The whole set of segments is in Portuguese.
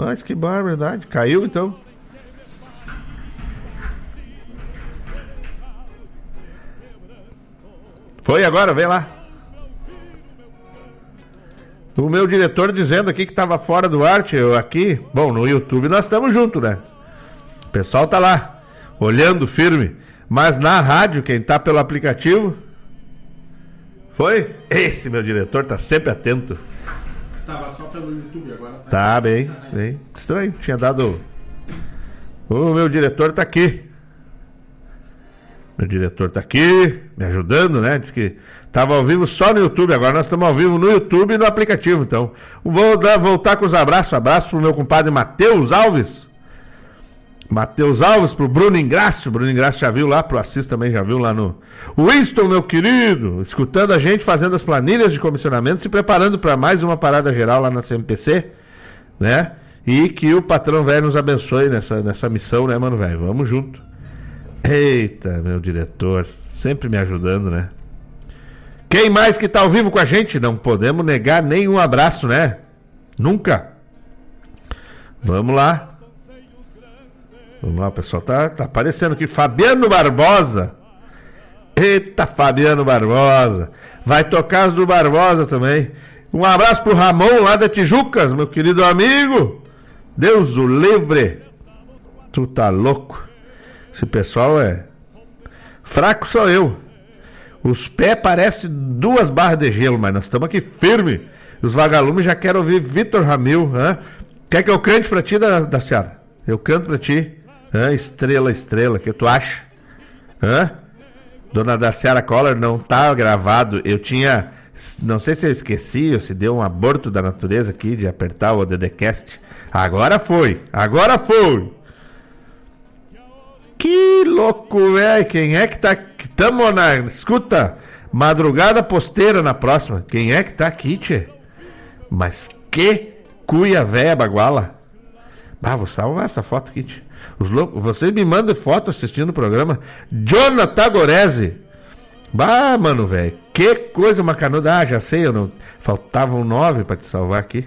Mas que barbaridade. Caiu então. Foi agora, vem lá. O meu diretor dizendo aqui que estava fora do arte, eu aqui. Bom, no YouTube nós estamos juntos, né? O pessoal tá lá, olhando firme. Mas na rádio, quem tá pelo aplicativo. Foi? Esse meu diretor tá sempre atento. Estava só pelo YouTube agora. Tá, tá bem, bem. Estranho, tinha dado. O meu diretor tá aqui. Meu diretor tá aqui, me ajudando, né? Diz que tava ao vivo só no YouTube, agora nós estamos ao vivo no YouTube e no aplicativo. Então, vou dar, voltar com os abraços. Abraço pro meu compadre Matheus Alves. Matheus Alves, pro Bruno Ingrácio. Bruno Ingrácio já viu lá, pro Assis também já viu lá no. Winston, meu querido, escutando a gente, fazendo as planilhas de comissionamento, se preparando para mais uma parada geral lá na CMPC, né? E que o patrão velho nos abençoe nessa, nessa missão, né, mano, velho? Vamos junto. Eita, meu diretor, sempre me ajudando, né? Quem mais que tá ao vivo com a gente? Não podemos negar nenhum abraço, né? Nunca. Vamos lá. Vamos lá, pessoal. Tá, tá aparecendo aqui. Fabiano Barbosa. Eita, Fabiano Barbosa. Vai tocar as do Barbosa também. Um abraço pro Ramon lá da Tijucas, meu querido amigo. Deus o livre. Tu tá louco. Esse pessoal é. Fraco sou eu. Os pés parecem duas barras de gelo, mas nós estamos aqui firme. Os vagalumes já querem ouvir Vitor Ramil. Hein? Quer que eu cante pra ti, da, da Seara? Eu canto pra ti. Hein? Estrela, estrela, que tu acha? Hã? Dona da Seara Collor não tá gravado. Eu tinha. Não sei se eu esqueci ou se deu um aborto da natureza aqui de apertar o DDCast. Agora foi! Agora foi! Que louco, velho. Quem é que tá. Tamo na. Escuta, madrugada posteira na próxima. Quem é que tá aqui, tchê? Mas que cuia véia baguala. Bah, vou salvar essa foto aqui, tchê. Os loucos, vocês me mandam foto assistindo o programa. Jonathan Gorese. Bah, mano, velho. Que coisa macanuda. Ah, já sei, eu não. Faltavam nove pra te salvar aqui.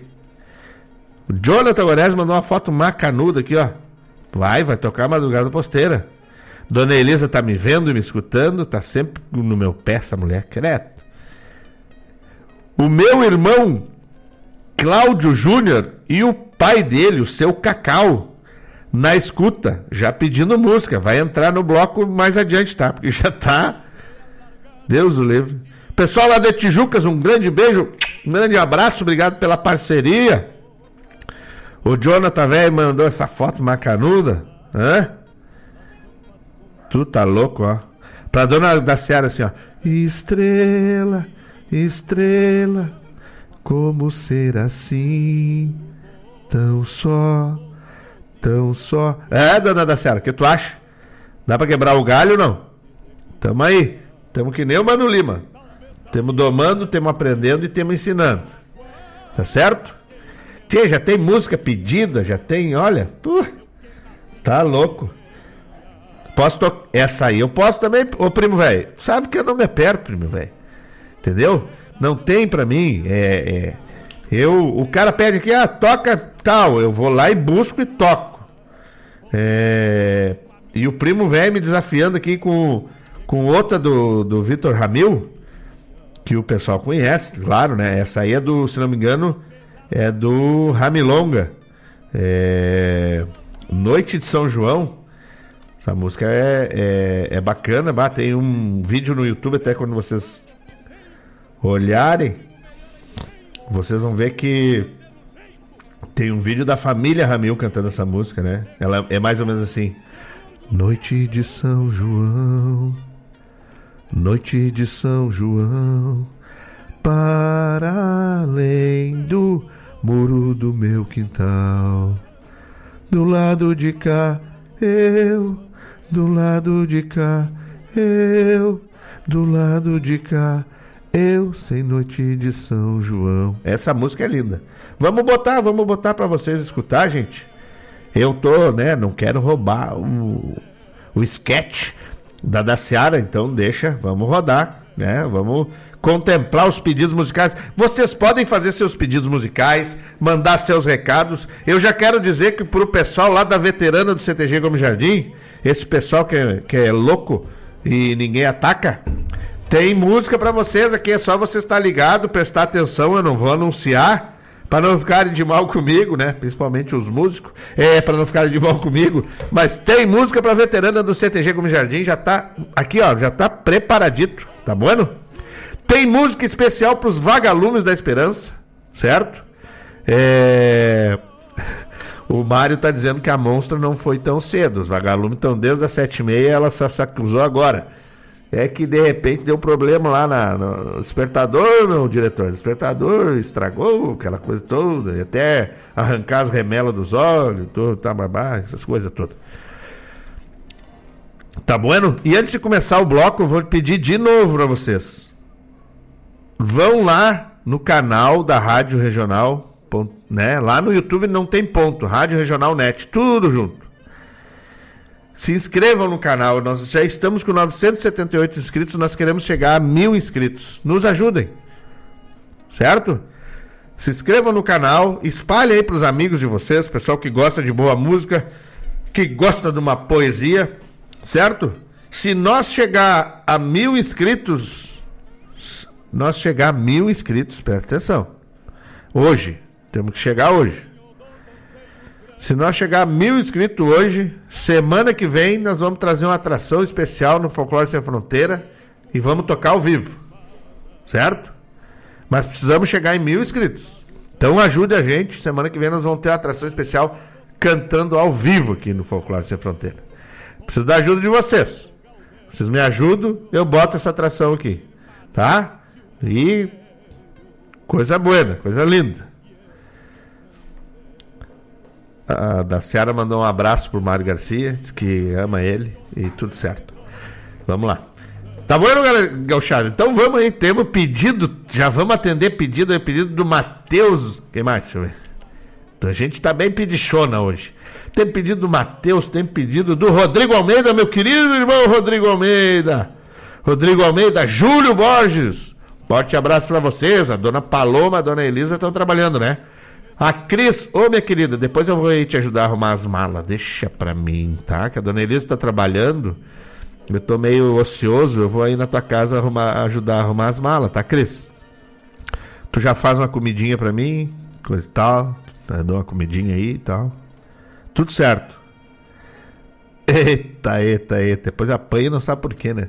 O Jonathan Gorese mandou uma foto macanuda aqui, ó. Vai, vai tocar a madrugada posteira. Dona Elisa tá me vendo e me escutando, tá sempre no meu pé essa mulher, creto. O meu irmão Cláudio Júnior e o pai dele, o seu Cacau, na escuta, já pedindo música. Vai entrar no bloco mais adiante, tá? Porque já tá. Deus o livre. Pessoal lá de Tijucas, um grande beijo, um grande abraço, obrigado pela parceria. O Jonathan velho mandou essa foto macanuda. Hã? Tu tá louco, ó. Pra dona da Seara assim, ó. Estrela, estrela, como ser assim? Tão só, tão só. É, dona da Seara, o que tu acha? Dá pra quebrar o galho ou não? Tamo aí. Tamo que nem o Mano Lima. Temos domando, temos aprendendo e temos ensinando. Tá certo? Tchê, já tem música pedida, já tem, olha. Uh, tá louco. Posso tocar. Essa aí eu posso também, ô primo velho. Sabe que eu não me aperto, primo velho. Entendeu? Não tem pra mim. É, é, eu, o cara pede aqui, ah, toca tal. Eu vou lá e busco e toco. É, e o primo velho me desafiando aqui com, com outra do, do Vitor Ramil, que o pessoal conhece, claro, né? Essa aí é do, se não me engano, é do Ramilonga. É... Noite de São João. Essa música é, é, é bacana, bah, tem um vídeo no YouTube até quando vocês olharem, vocês vão ver que tem um vídeo da família Ramil cantando essa música, né? Ela é mais ou menos assim: Noite de São João, Noite de São João, para além do muro do meu quintal. Do lado de cá, eu, do lado de cá, eu, do lado de cá, eu, sem noite de São João. Essa música é linda. Vamos botar, vamos botar para vocês escutar, gente. Eu tô, né, não quero roubar o, o sketch da da Seara, então deixa, vamos rodar, né? Vamos contemplar os pedidos musicais. Vocês podem fazer seus pedidos musicais, mandar seus recados. Eu já quero dizer que pro pessoal lá da veterana do CTG Gomes Jardim, esse pessoal que é, que é louco e ninguém ataca, tem música para vocês aqui, é só você estar ligado, prestar atenção, eu não vou anunciar para não ficarem de mal comigo, né? Principalmente os músicos, é para não ficarem de mal comigo. Mas tem música para veterana do CTG Gomes Jardim, já tá aqui, ó, já tá preparadito, tá bom? Tem música especial para os vagalumes da esperança, certo? É... O Mário tá dizendo que a monstra não foi tão cedo. Os vagalumes estão desde as sete e meia, ela só se acusou agora é que de repente deu problema lá na, no despertador, meu diretor. Despertador estragou aquela coisa toda, até arrancar as remelas dos olhos, tudo, tá, babá, essas coisas todas. Tá bueno? E antes de começar o bloco, eu vou pedir de novo para vocês. Vão lá no canal da Rádio Regional, né? Lá no YouTube não tem ponto, Rádio Regional Net, tudo junto. Se inscrevam no canal. Nós já estamos com 978 inscritos. Nós queremos chegar a mil inscritos. Nos ajudem. Certo? Se inscrevam no canal. Espalhe aí para os amigos de vocês, pessoal que gosta de boa música, que gosta de uma poesia. Certo? Se nós chegar a mil inscritos, nós chegar a mil inscritos, presta atenção. Hoje, temos que chegar hoje. Se nós chegar a mil inscritos hoje, semana que vem nós vamos trazer uma atração especial no Folclore Sem Fronteira e vamos tocar ao vivo. Certo? Mas precisamos chegar em mil inscritos. Então ajude a gente. Semana que vem nós vamos ter uma atração especial cantando ao vivo aqui no Folclore Sem Fronteira. Preciso da ajuda de vocês. Vocês me ajudam, eu boto essa atração aqui. Tá? E coisa boa, coisa linda. A da Seara mandou um abraço pro Mário Garcia, diz que ama ele e tudo certo. Vamos lá. Tá bom, galera Gauchado? Então vamos aí, temos pedido, já vamos atender pedido, é pedido do Matheus. Quem mais? Deixa eu ver. Então a gente tá bem pedichona hoje. Tem pedido do Matheus, tem pedido do Rodrigo Almeida, meu querido irmão Rodrigo Almeida. Rodrigo Almeida, Júlio Borges. Forte abraço para vocês. A dona Paloma, a dona Elisa estão trabalhando, né? A Cris, ô minha querida, depois eu vou aí te ajudar a arrumar as malas. Deixa pra mim, tá? Que a dona Elisa tá trabalhando. Eu tô meio ocioso, eu vou aí na tua casa arrumar, ajudar a arrumar as malas, tá, Cris? Tu já faz uma comidinha pra mim, coisa e tal. Tá, dou uma comidinha aí e tal. Tudo certo. Eita, eita, eita. Depois apanha e não sabe por quê, né?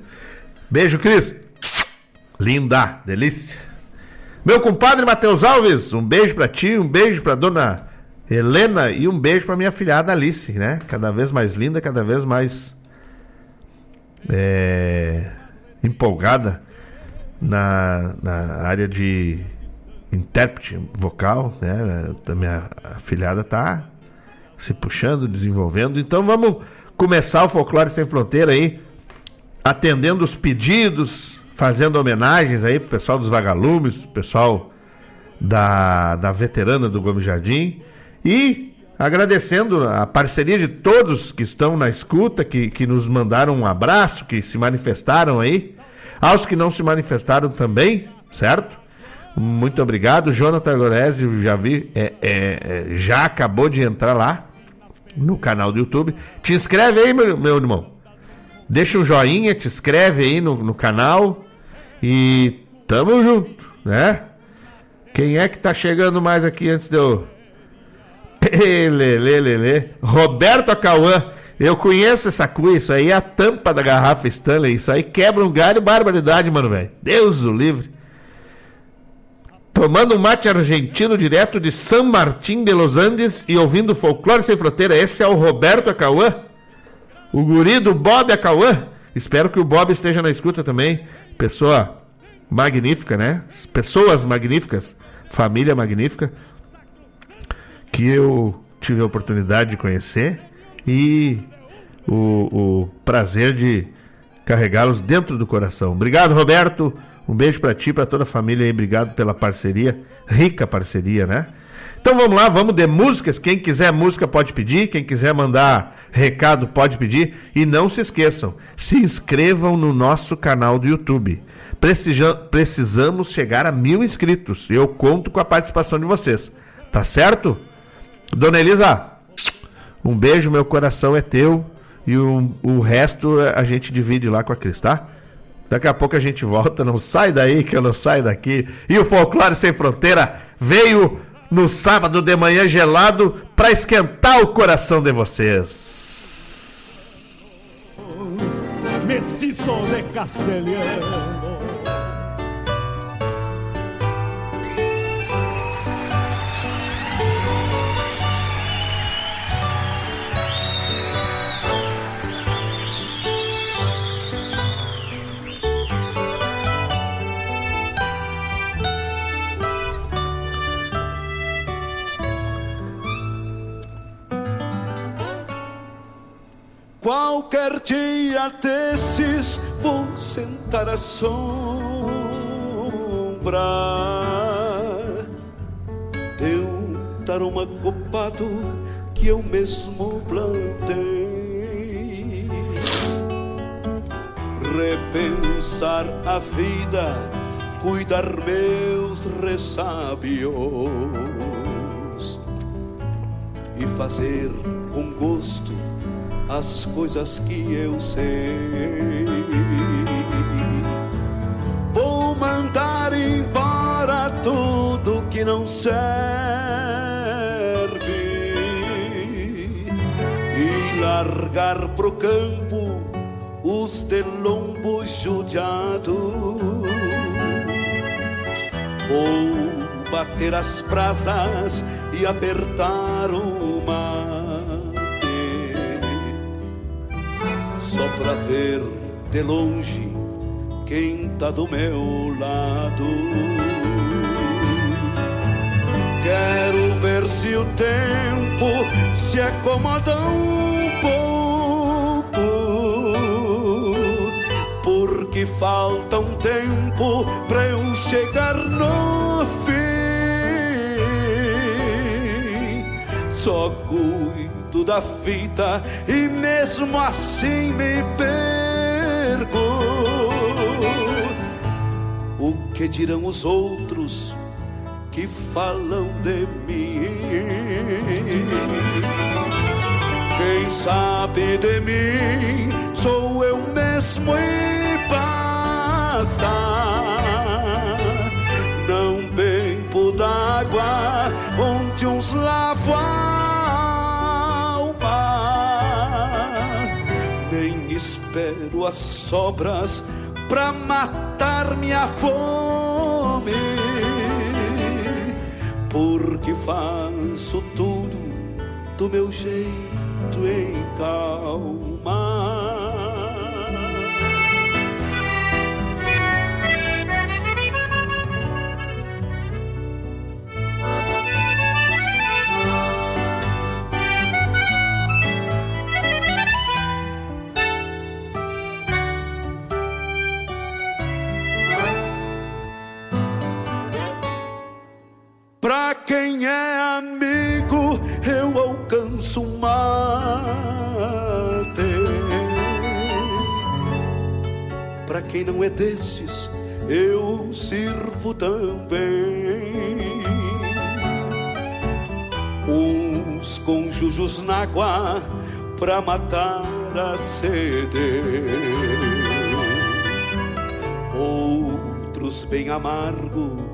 Beijo, Cris. Linda, delícia. Meu compadre Matheus Alves, um beijo para ti, um beijo para dona Helena e um beijo para minha filhada Alice, né? Cada vez mais linda, cada vez mais é, empolgada na, na área de intérprete vocal, né? A minha afilhada tá se puxando, desenvolvendo. Então vamos começar o Folclore Sem Fronteira aí, atendendo os pedidos, fazendo homenagens aí pro pessoal dos vagalumes, pro pessoal da, da veterana do Gomes Jardim e agradecendo a parceria de todos que estão na escuta, que, que nos mandaram um abraço, que se manifestaram aí, aos que não se manifestaram também, certo? Muito obrigado. Jonathan Goresi, já vi, é, é, é, já acabou de entrar lá no canal do YouTube. Te inscreve aí, meu, meu irmão. Deixa um joinha, te inscreve aí no, no canal e tamo junto, né? Quem é que tá chegando mais aqui antes de eu. Lele. Roberto Acauã. Eu conheço essa cuia, isso aí é a tampa da garrafa Stanley. Isso aí quebra um galho, barbaridade, mano, velho. Deus o livre. Tomando um mate argentino direto de San Martín de Los Andes e ouvindo Folclore Sem Fronteira. Esse é o Roberto Acauã. O guri do Bob Acauã. Espero que o Bob esteja na escuta também. Pessoa magnífica, né? Pessoas magníficas, família magnífica, que eu tive a oportunidade de conhecer e o, o prazer de carregá-los dentro do coração. Obrigado, Roberto. Um beijo para ti, para toda a família aí. Obrigado pela parceria, rica parceria, né? Então vamos lá, vamos de músicas. Quem quiser música pode pedir, quem quiser mandar recado pode pedir. E não se esqueçam, se inscrevam no nosso canal do YouTube. Precisa- precisamos chegar a mil inscritos. Eu conto com a participação de vocês. Tá certo? Dona Elisa, um beijo, meu coração é teu. E o, o resto a gente divide lá com a Cris, tá? Daqui a pouco a gente volta. Não sai daí que eu não saio daqui. E o Folclore Sem Fronteira veio no sábado de manhã gelado para esquentar o coração de vocês. De castelhano Qualquer dia desses vou sentar à sombra de um taroma copado que eu mesmo plantei. Repensar a vida, cuidar meus ressábios e fazer com gosto as coisas que eu sei. Vou mandar embora tudo que não serve e largar pro campo os de lombo judiado. Vou bater as brasas e apertar o só pra ver de longe quem tá do meu lado. Quero ver se o tempo se acomoda um pouco, porque falta um tempo pra eu chegar no fim. Só cuido da vida e mesmo assim me perco. O que dirão os outros que falam de mim? Quem sabe de mim sou eu mesmo e basta. Não bebo d'água onde uns lavam espero as sobras pra matar minha fome, porque faço tudo do meu jeito em calma. Quem é amigo, eu alcanço mate. Pra quem não é desses, eu sirvo também. Uns com na água pra matar a sede. Outros bem amargo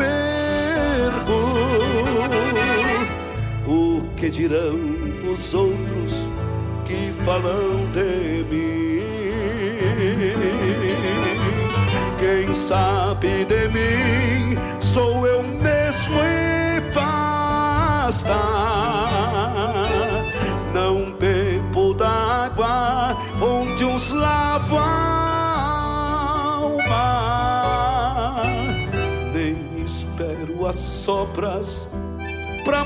que dirão os outros que falam de mim? Quem sabe de mim sou eu mesmo e basta. Não bebo d'água onde uns lavam a alma, nem espero as sobras pra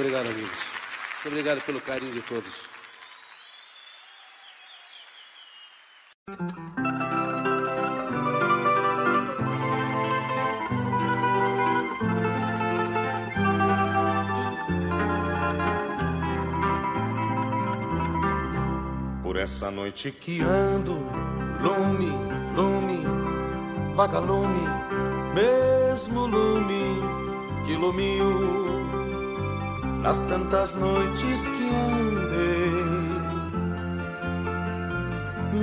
Obrigado, amigos. Muito obrigado pelo carinho de todos. Por essa noite que ando, lume, lume, vagalume, mesmo lume que ilumiu nas tantas noites que andei.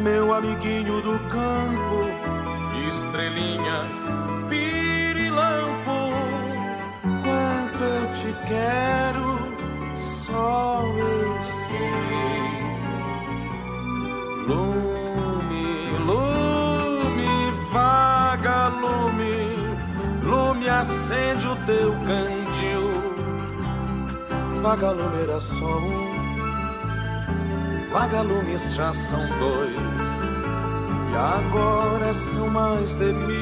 Meu amiguinho do campo, estrelinha, pirilampo, quanto eu te quero, só eu sei. Lume, lume, vagalume, lume acende o teu cantil. Vagalume era só um, vagalumes já são dois, e agora são mais de mil.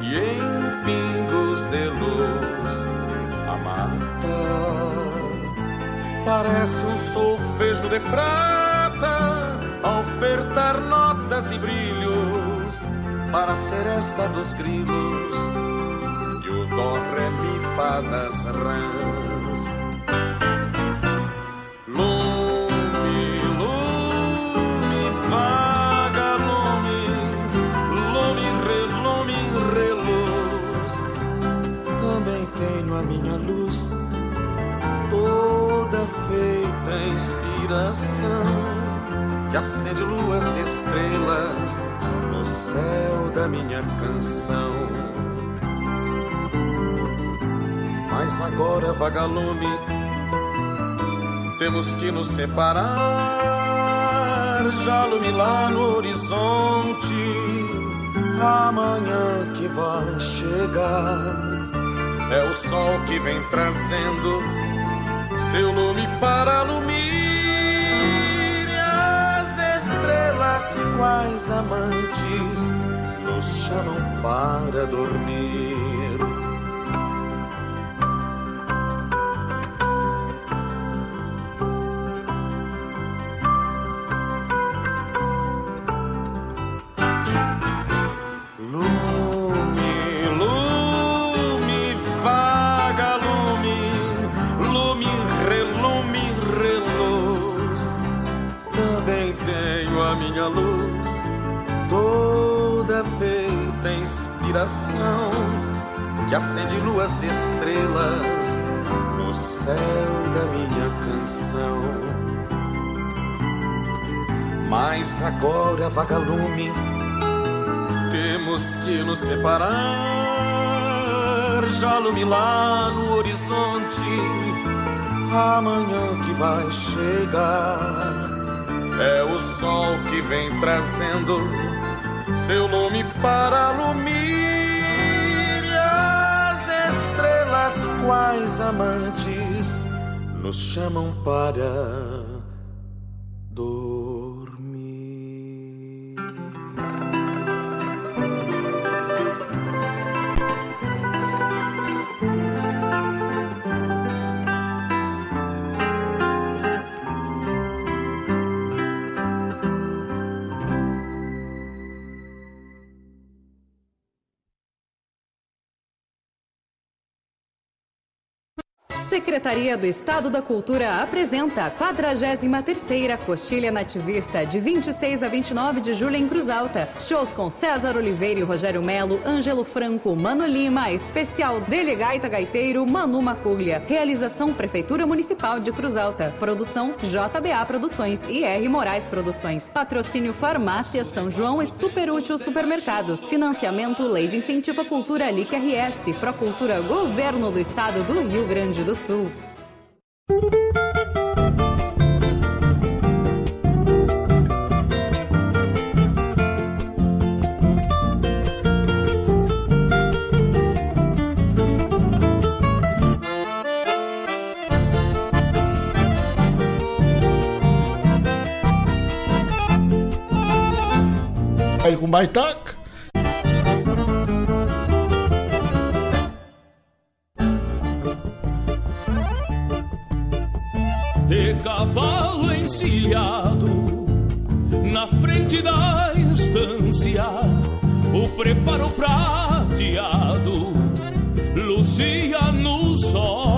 E em pingos de luz, a mata parece um solfejo de prata. A ofertar notas e brilhos para a seresta dos grilos e o dó, ré, mi, fá das rãs. Lume, lume, vagalume, lume, relume, reluz. Também tenho a minha luz toda feita inspiração que acende luas e estrelas no céu da minha canção. Mas agora, vagalume, temos que nos separar. Já lá no horizonte, amanhã que vai chegar. É o sol que vem trazendo seu lume para lumir as estrelas quais amantes nos chamam para dormir. Agora, vagalume, temos que nos separar. Já lume lá no horizonte, amanhã que vai chegar. É o sol que vem trazendo seu lume para lumir e quais amantes nos chamam para Secretaria do Estado da Cultura apresenta a 43ª Coxilha Nativista, de 26 a 29 de julho em Cruz Alta. Shows com César Oliveira e Rogério Melo, Ângelo Franco, Mano Lima, especial Dele Gaita Gaiteiro, Manu Macurlia. Realização Prefeitura Municipal de Cruz Alta. Produção JBA Produções e R Moraes Produções. Patrocínio Farmácia São João e Super Útil Supermercados. Financiamento Lei de Incentivo à Cultura LIC RS. Procultura Governo do Estado do Rio Grande do Sul. Baitaca. de cavalo encilhado na frente da estância o preparo prateado lucia no sol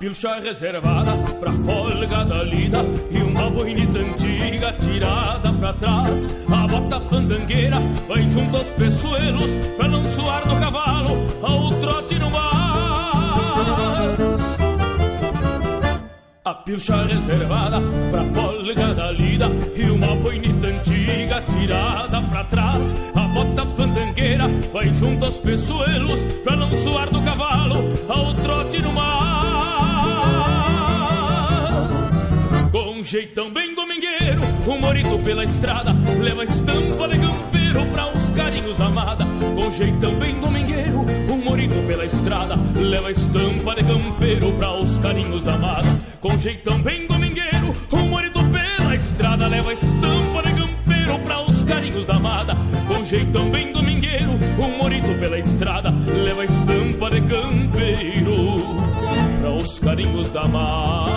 pilcha reservada pra folga da lida E uma boinita antiga tirada pra trás. A bota fandangueira vai junto aos peçoelos Pra não suar do cavalo ao trote no mas A pilcha reservada pra folga da lida E uma boinita antiga tirada pra trás. A bota fandangueira vai junto aos peçoelos Pra não suar do jeitão bem domingueiro O morito pela estrada Leva estampa de campeiro Pra os carinhos da amada. Com jeitão bem domingueiro O morito pela estrada Leva estampa de campeiro Pra os carinhos da amada. Com jeitão bem domingueiro O morito pela estrada Leva estampa de campeiro Pra os carinhos da amada. Com jeitão bem domingueiro O morito pela estrada Leva estampa de campeiro Pra os carinhos da amada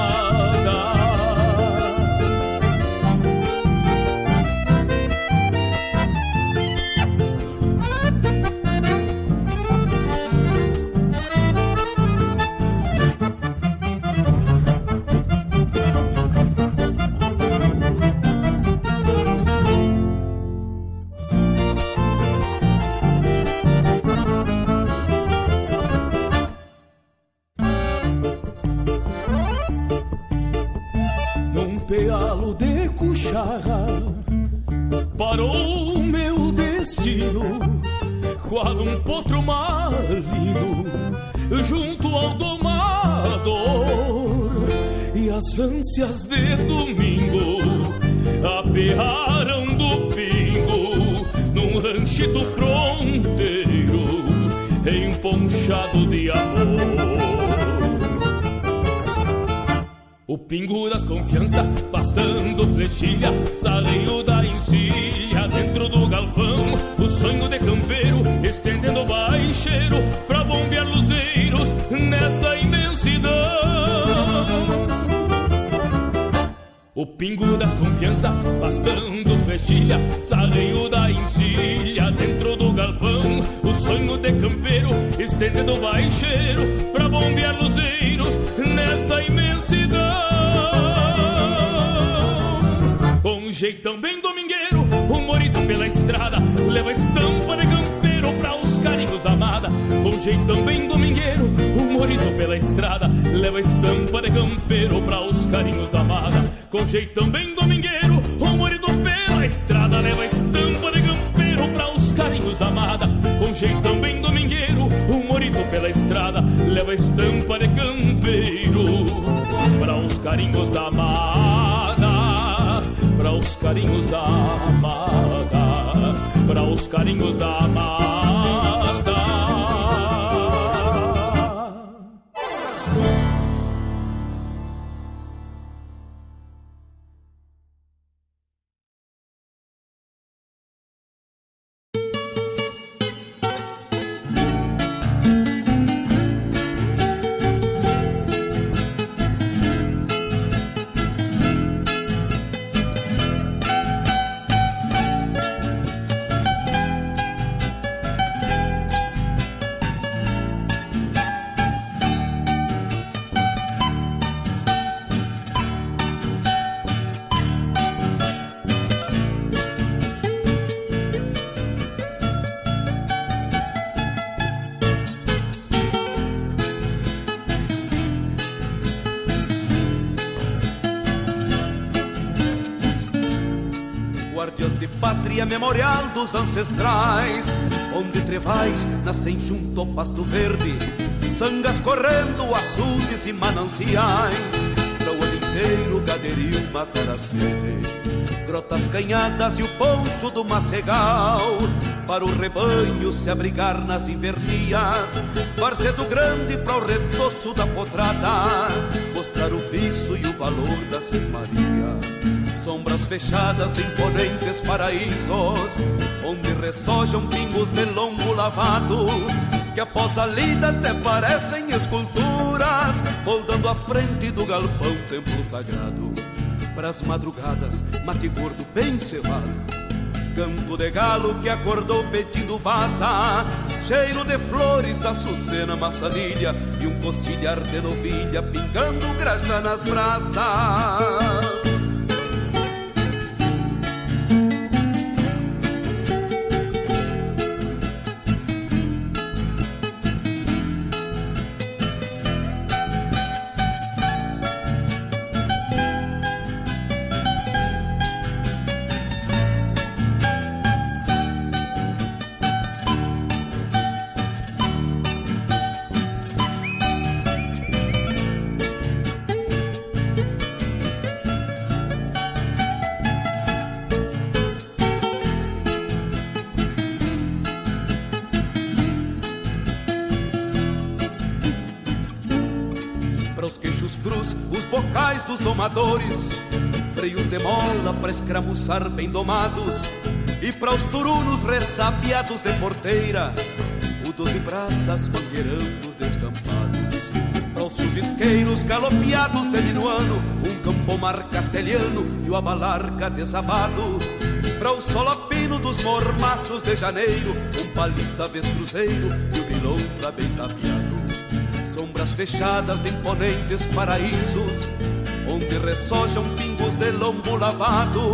emponchado de amor o pingo das confiança, pastando flechilha, saleio da encilha dentro do galpão. O sonho de campeiro, estendendo baixeiro pra bombear luzeiros nessa imensidão. O pingo das confiança, pastando flechilha, saleio da encilha dentro do galpão. O sonho de campeiro, estendendo o baixeiro pra bombear luzeiros nessa imensidão. Um jeitão bem domingueiro, o morito pela estrada leva estampa de campeiro pra os carinhos da amada. Um jeitão bem domingueiro, o morito pela estrada leva estampa de campeiro pra os carinhos da amada. Com jeitão bem domingueiro, o morito pela estrada leva estampa de campeiro pra os carinhos da amada. Com jeitão bem pela estrada leva estampa de campeiro para os carinhos da amada, para os carinhos da amada, para os carinhos da amada. Ancestrais, onde trevais nascem junto ao pasto verde, sangas correndo, açudes e mananciais, para o ano inteiro gaderio matar a sede. Grotas canhadas e o poncho do macegal, para o rebanho se abrigar nas invernias, Barcedo grande para o retoço da potrada, mostrar o viço e o valor da Maria sombras fechadas de imponentes paraísos, onde ressojam pingos de longo lavado, que após a lida até parecem esculturas, moldando a frente do galpão templo sagrado. Pras madrugadas, mate gordo bem cevado, canto de galo que acordou pedindo vaza, cheiro de flores, açucena, maçanilha e um costilhar de novilha pingando graxa nas brasas. Domadores, freios de mola para escramuçar bem domados, e para os turunos ressapiados de porteira, o doze braças mangueirando os descampados, para os chuvisqueiros galopeados de minuano, um campomar castelhano e o abalarga desabado, para o solapino dos mormaços de janeiro, um palita vestruzeiro e o bilontra bem tapeado. Sombras fechadas de imponentes paraísos onde ressojam pingos de lombo lavado,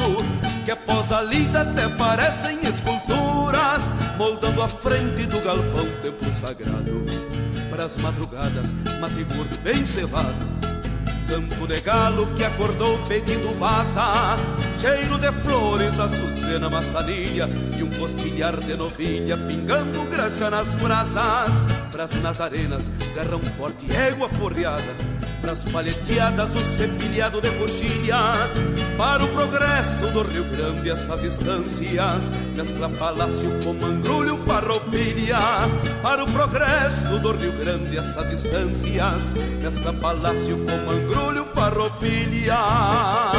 que após a lida até parecem esculturas, moldando a frente do galpão templo sagrado. Para as madrugadas, mate gordo bem cevado, campo de galo que acordou pedindo vaza, cheiro de flores, açucena, maçanilha e um postilhar de novilha pingando graxa nas brasas. Pras nazarenas, garrão forte, égua porreada Pras palheteadas o cepilhado de coxilha. Para o progresso do Rio Grande essas estâncias Mescla palácio com mangrulho farroupilha. Para o progresso do Rio Grande essas estâncias Mescla palácio com mangrulho farroupilha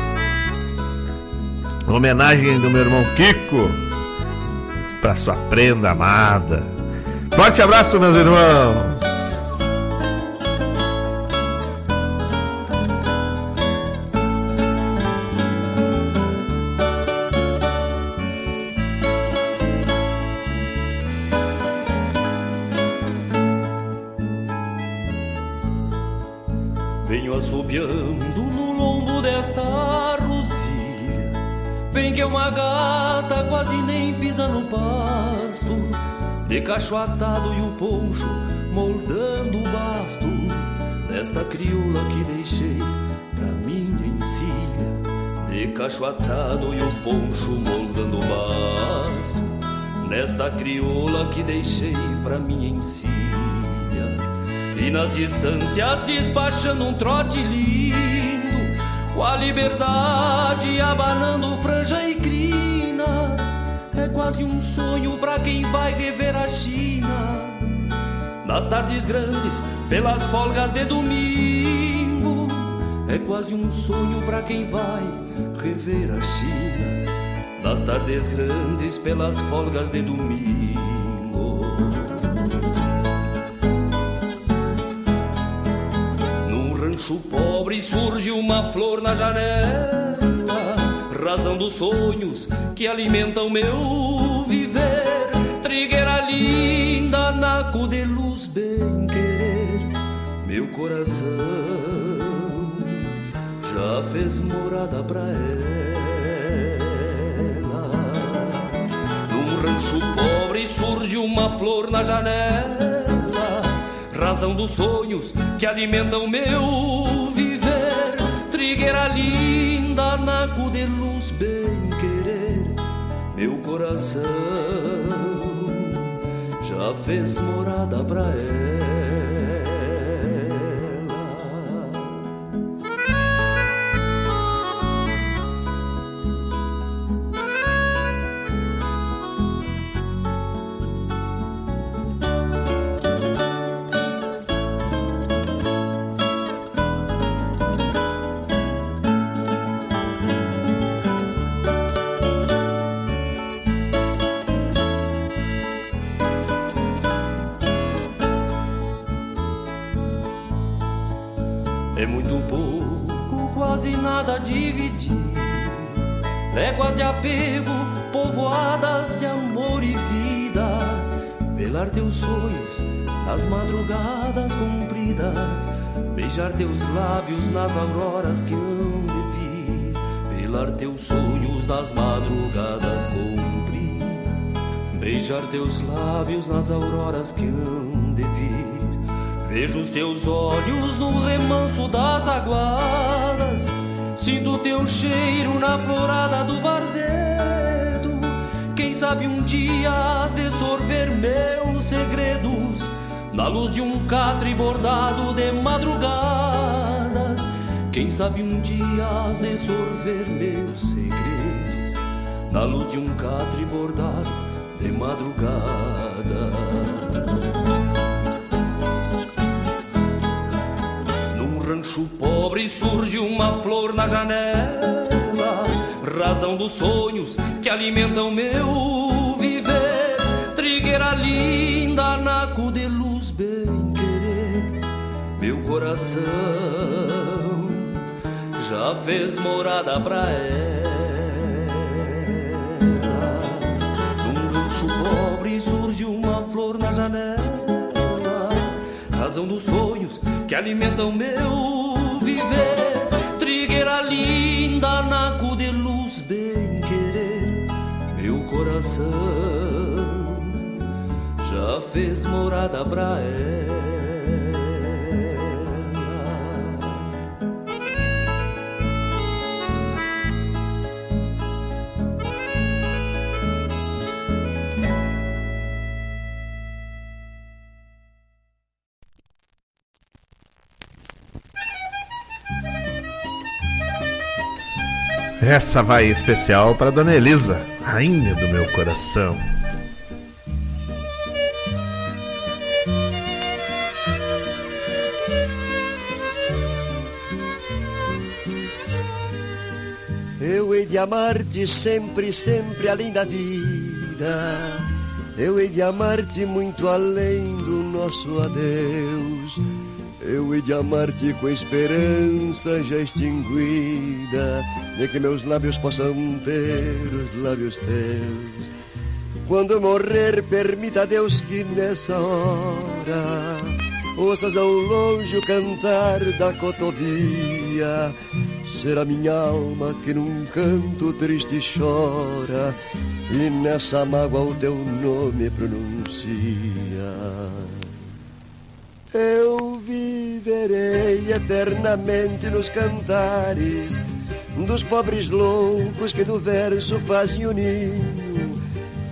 homenagem do meu irmão Kiko para sua prenda amada, Forte abraço, meus irmãos. De cacho atado e o poncho moldando o basto Desta crioula que deixei pra minha encilha De cacho atado e o poncho moldando o basto Nesta crioula que deixei pra minha encilha. E nas distâncias despachando um trote lindo Com a liberdade abanando franja e quase um sonho pra quem vai rever a China. Nas tardes grandes, pelas folgas de domingo É quase um sonho pra quem vai rever a China. Nas tardes grandes, pelas folgas de domingo. Rancho pobre surge uma flor na janela, razão dos sonhos que alimentam meu viver. Trigueira linda, naco de luz, bem querer, meu coração já fez morada pra ela. Num rancho pobre surge uma flor na janela razão dos sonhos que alimentam meu viver. Trigueira linda, naco de luz, bem querer, meu coração já fez morada pra ela. Léguas de apego, povoadas de amor e vida. Velar teus sonhos nas madrugadas compridas. Beijar teus lábios nas auroras que hão de vir. Velar teus sonhos nas madrugadas compridas. Beijar teus lábios nas auroras que hão de vir. Vejo os teus olhos no remanso das aguadas, sinto teu cheiro na florada do varzedo. Quem sabe um dia has de sorver meus segredos na luz de um catre bordado de madrugadas. Quem sabe um dia has de sorver meus segredos na luz de um catre bordado de madrugada. Rancho pobre surge uma flor na janela, razão dos sonhos que alimentam meu viver. Trigueira linda, naco de luz, bem querer, meu coração já fez morada pra ela. Num rancho pobre surge uma flor na janela, razão dos sonhos que alimentam meu viver. Trigueira linda, naco de luz, bem querer, meu coração já fez morada pra ela. Essa vai especial para Dona Elisa, rainha do meu coração. Eu hei de amar-te sempre, sempre além da vida. eu hei de amar-te muito além do nosso adeus. Eu hei de amar-te com esperança já extinguida, de que meus lábios possam ter os lábios teus. Quando morrer, permita a Deus que nessa hora ouças ao longe o cantar da cotovia. Será minha alma que num canto triste chora e nessa mágoa o teu nome pronuncia. Eu viverei eternamente nos cantares dos pobres loucos que do verso fazem o ninho.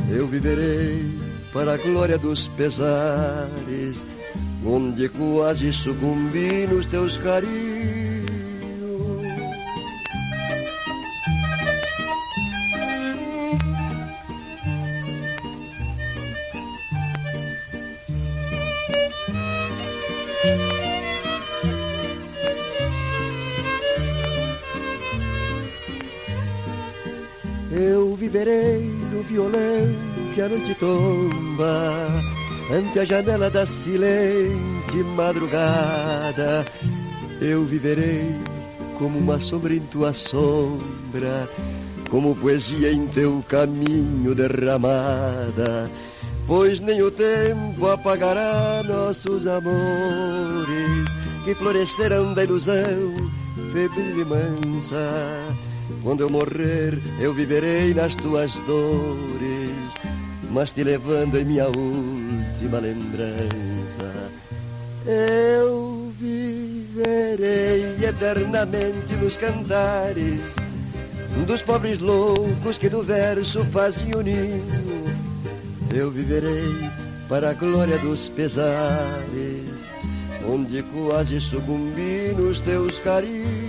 Eu viverei para a glória dos pesares, onde quase sucumbi nos teus carinhos. A janela da silente madrugada. Eu viverei como uma sombra em tua sombra, como poesia em teu caminho derramada. Pois nem o tempo apagará nossos amores que floresceram da ilusão febril e mansa quando eu morrer, eu viverei nas tuas dores, mas te levando em minha última lembrança. Eu viverei eternamente nos cantares dos pobres loucos que do verso fazem o ninho. Eu viverei para a glória dos pesares, onde quase sucumbi nos teus carinhos.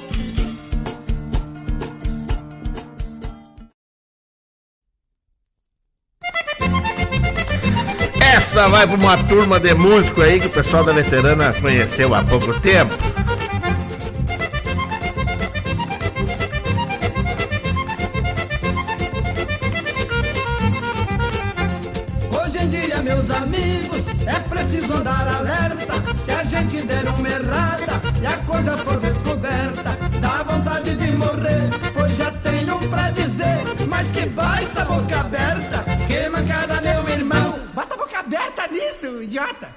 Essa vai para uma turma de músico aí que o pessoal da veterana conheceu há pouco tempo. Hoje em dia, meus amigos, é preciso andar alerta. Se a gente der uma errada e a coisa for descoberta, dá vontade de morrer, pois já tenho pra dizer. Mas que baita boca aberta, que mancada, meu idiota!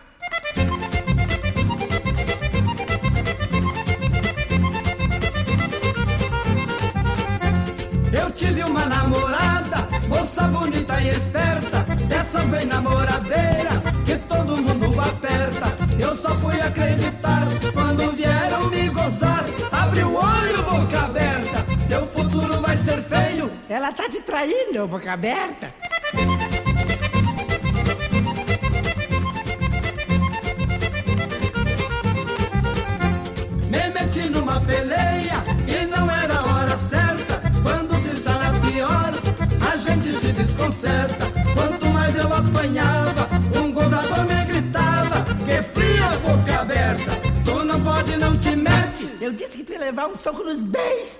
Eu tive uma namorada, moça bonita e esperta, dessas bem namoradeiras que todo mundo aperta. Eu só fui acreditar quando vieram me gozar. Abre o olho, boca aberta, teu futuro vai ser feio. Ela tá te traindo, boca aberta. Disse que tu ia levar um soco nos beijos.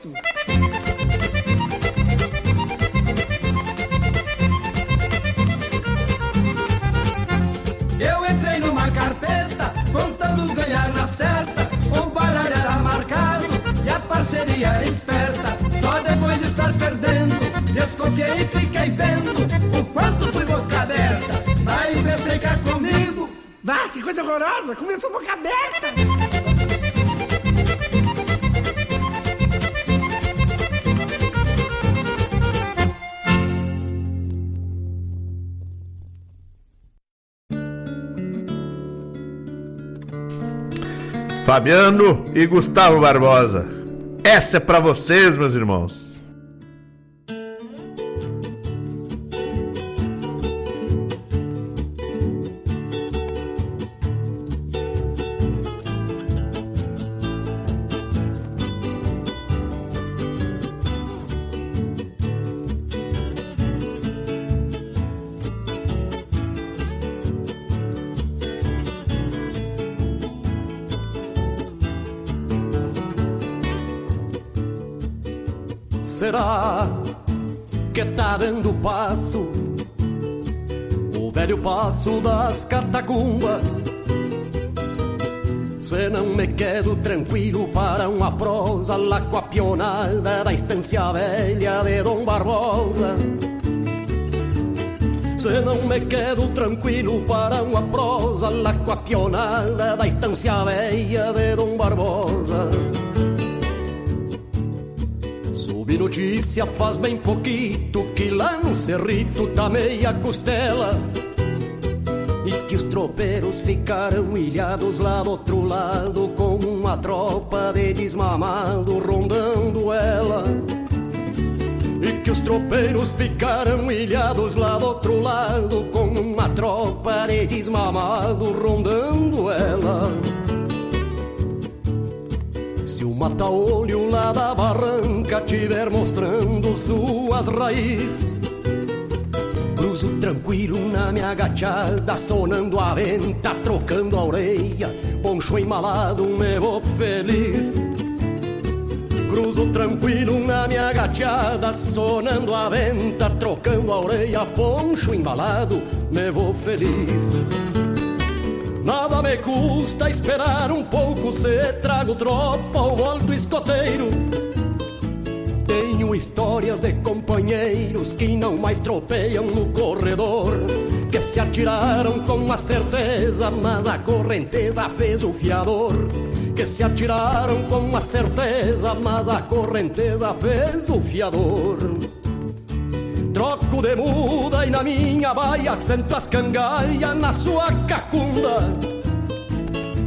Eu entrei numa carpeta, contando ganhar na certa. O bailar era marcado e a parceria era esperta. Só depois de estar perdendo, desconfiei e fiquei vendo o quanto fui boca aberta. Aí pensei cá comigo, bah, que coisa horrorosa, começou boca aberta. Fabiano e Gustavo Barbosa. Essa é para vocês, meus irmãos. Passo das catacumbas. Se não me quedo tranquilo para uma prosa lá com a pionada da estância velha de Dom Barbosa. Se não me quedo tranquilo para uma prosa lá com a pionada da estância velha de Dom Barbosa. Soube notícia faz bem pouquito que lá no Cerrito tá meia costela tropeiros ficaram ilhados lá do outro lado Com uma tropa de desmamado rondando ela. E que os tropeiros ficaram ilhados lá do outro lado Com uma tropa de desmamado rondando ela. Se o mata-olho lá da barranca tiver mostrando suas raízes tranquilo na minha agachada, sonando a venta, trocando a orelha Poncho embalado, me vou feliz Cruzo tranquilo na minha agachada, sonando a venta, trocando a orelha Poncho embalado, me vou feliz Nada me custa esperar um pouco se trago tropa ou volto escoteiro. Tenho histórias de companheiros que não mais tropeiam no corredor, que se atiraram com a certeza, mas a correnteza fez o fiador. Que se atiraram com a certeza, mas a correnteza fez o fiador. Troco de muda e na minha baia sento as cangalhas na sua cacunda.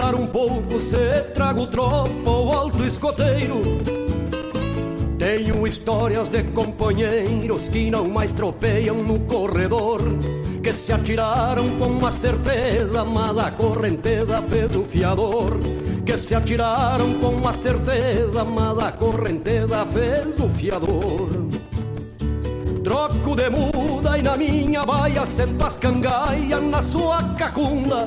Esperar um pouco se trago tropa ou alto escoteiro. Tenho histórias de companheiros que não mais tropeiam no corredor, que se atiraram com uma certeza, mas a correnteza fez o fiador. Que se atiraram com uma certeza, mas a correnteza fez o fiador. Troco de muda e na minha baia sento as cangaias na sua cacunda.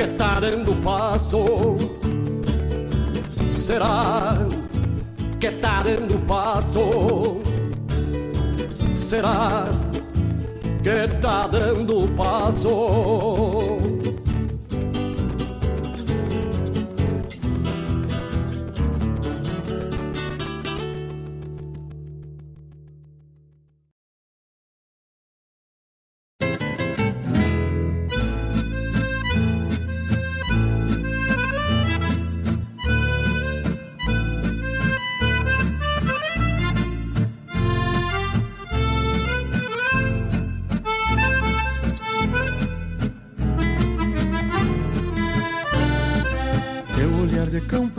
que tá dando passo? Será que tá dando passo? Será que tá dando passo?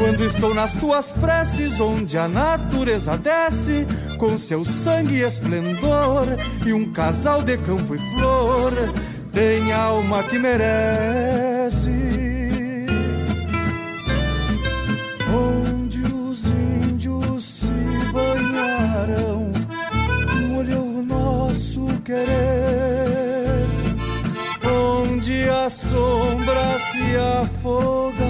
quando estou nas tuas preces, onde a natureza desce com seu sangue e esplendor, e um casal de campo e flor tem alma que merece. Onde os índios se banharão, molhou o nosso querer, onde as sombras se hoje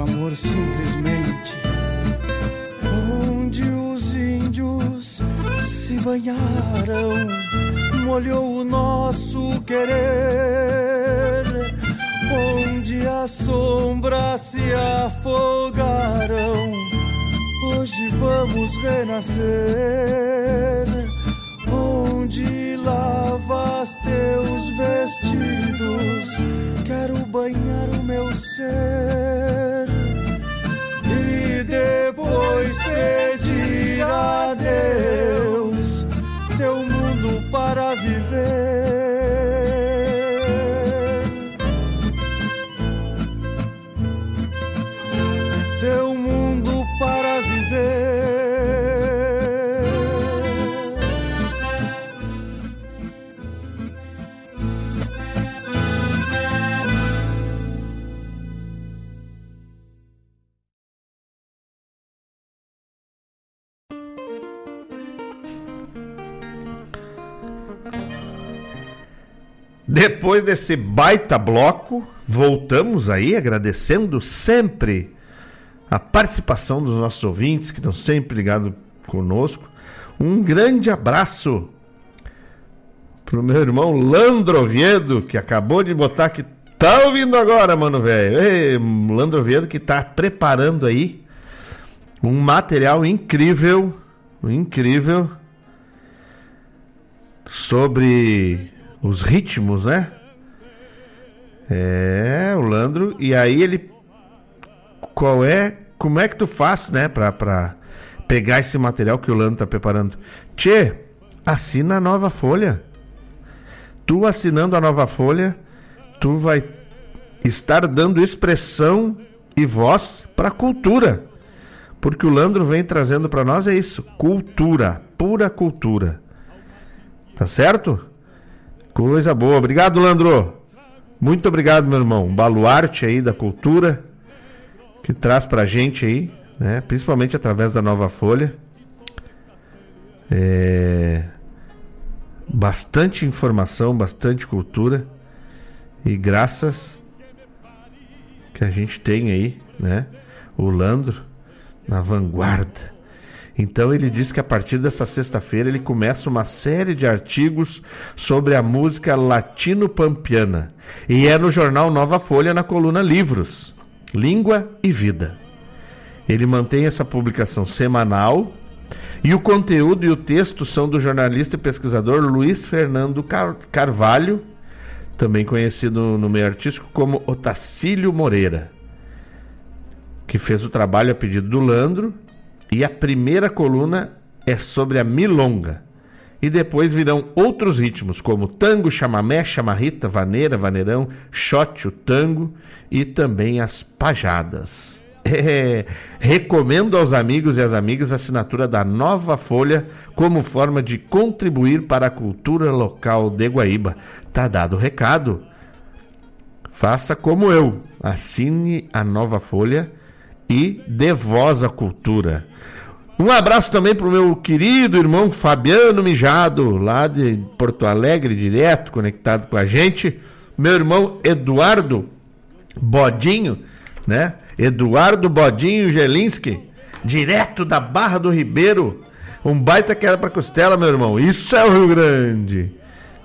o amor simplesmente. Onde os índios se banharam, molhou o nosso querer. Onde as sombras se afogaram, hoje vamos renascer. Onde lavas teus vestidos quero banhar o meu ser depois pedir a Deus teu mundo para viver. Depois desse baita bloco, voltamos aí agradecendo sempre a participação dos nossos ouvintes que estão sempre ligados conosco. Um grande abraço pro meu irmão Landro Oviedo, que acabou de botar que tá ouvindo agora, mano, velho. Landro Oviedo que tá preparando aí um material incrível, incrível sobre os ritmos, né? É, o Landro. E aí ele. Qual é. Como é que tu faz, né? Pra, pra pegar esse material que o Landro tá preparando? Tchê, assina a nova folha. Tu assinando a nova folha, tu vai estar dando expressão e voz pra cultura. Porque o Landro vem trazendo para nós é isso, cultura, pura cultura. Tá certo? Coisa boa. Obrigado, Landro. Muito obrigado, meu irmão. Baluarte aí da cultura que traz pra gente aí, né? Principalmente através da Nova Folha. É... Bastante informação, bastante cultura. E graças que a gente tem aí, né? O Landro na vanguarda. Então ele diz que a partir dessa sexta-feira ele começa uma série de artigos sobre a música latino-pampiana. E é no jornal Nova Folha, na coluna Livros, Língua e Vida. Ele mantém essa publicação semanal e o conteúdo e o texto são do jornalista e pesquisador Luiz Fernando Car Carvalho, também conhecido no meio artístico como Otacílio Moreira, que fez o trabalho a pedido do Landro e a primeira coluna é sobre a milonga. E depois virão outros ritmos, como tango, chamamé, chamarrita, vaneira, vaneirão, xote, o tango e também as pajadas. É, recomendo aos amigos e às amigas a assinatura da Nova Folha como forma de contribuir para a cultura local de Guaíba. Tá dado o recado. Faça como eu, assine a Nova Folha e dê voz à cultura. Um abraço também para o meu querido irmão Fabiano Mijado, lá de Porto Alegre, direto, conectado com a gente. Meu irmão Eduardo Bodinho, né? Eduardo Bodinho Gelinski, direto da Barra do Ribeiro. Um baita queda para costela, meu irmão. Isso é o Rio Grande.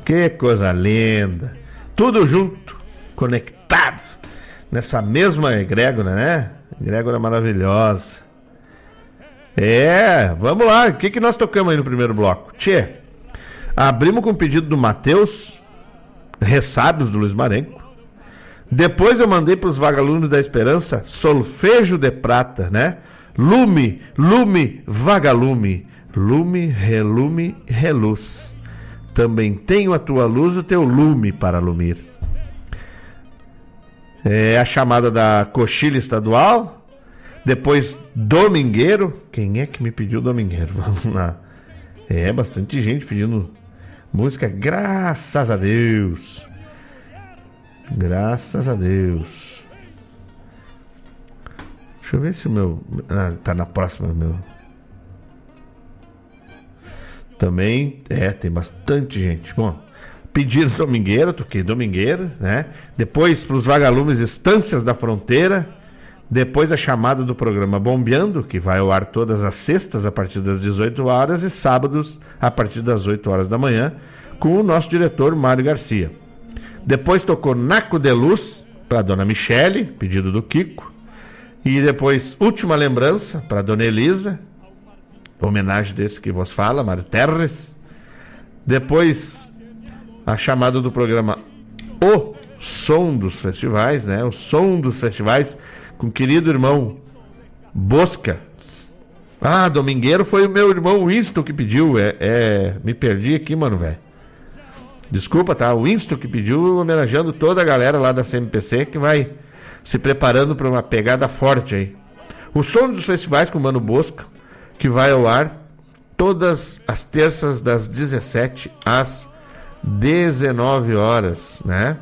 Que coisa linda. Tudo junto, conectado nessa mesma egrégora, né? Egrégora maravilhosa. É, vamos lá. O que, que nós tocamos aí no primeiro bloco? Tchê, abrimos com o pedido do Matheus, Ressábios do Luiz Marenco. Depois eu mandei para os vagalumes da esperança Solfejo de Prata, né? Lume, lume, vagalume. Lume, relume, reluz. Também tenho a tua luz, o teu lume para lumir. É a chamada da coxilha estadual, depois, Domingueiro. Quem é que me pediu Domingueiro? Vamos lá. É, bastante gente pedindo música. Graças a Deus. Graças a Deus. Deixa eu ver se o meu. Ah, tá na próxima, meu. Também, é, tem bastante gente. Bom, pediram Domingueiro, toquei Domingueiro, né? Depois, para os vagalumes Estâncias da Fronteira. Depois a chamada do programa Bombeando, que vai ao ar todas as sextas a partir das 18 horas e sábados a partir das 8 horas da manhã, com o nosso diretor Mário Garcia. Depois tocou Naco de Luz para Dona Michele, pedido do Kiko. E depois Última Lembrança para Dona Elisa, homenagem desse que vos fala, Mário Terres. Depois a chamada do programa O Som dos Festivais, né? O Som dos Festivais com o querido irmão Bosca. Ah, Domingueiro foi o meu irmão Winston que pediu. É, é me perdi aqui, mano, velho. Desculpa, tá? O Winston que pediu, homenageando toda a galera lá da CMPC que vai se preparando para uma pegada forte aí. O som dos festivais com o Mano Bosco, que vai ao ar todas as terças das 17 às 19 horas, né?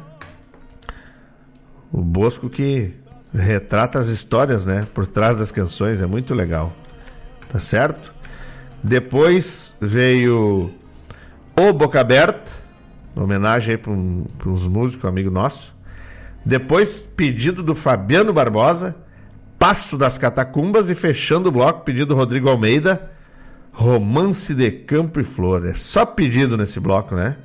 O Bosco que retrata as histórias, né, por trás das canções, é muito legal. Tá certo? Depois veio O Boca Aberta, homenagem aí para um, uns músicos, um amigo nosso. Depois, pedido do Fabiano Barbosa, Passo das Catacumbas e fechando o bloco, pedido do Rodrigo Almeida, Romance de Campo e Flor. É só pedido nesse bloco, né?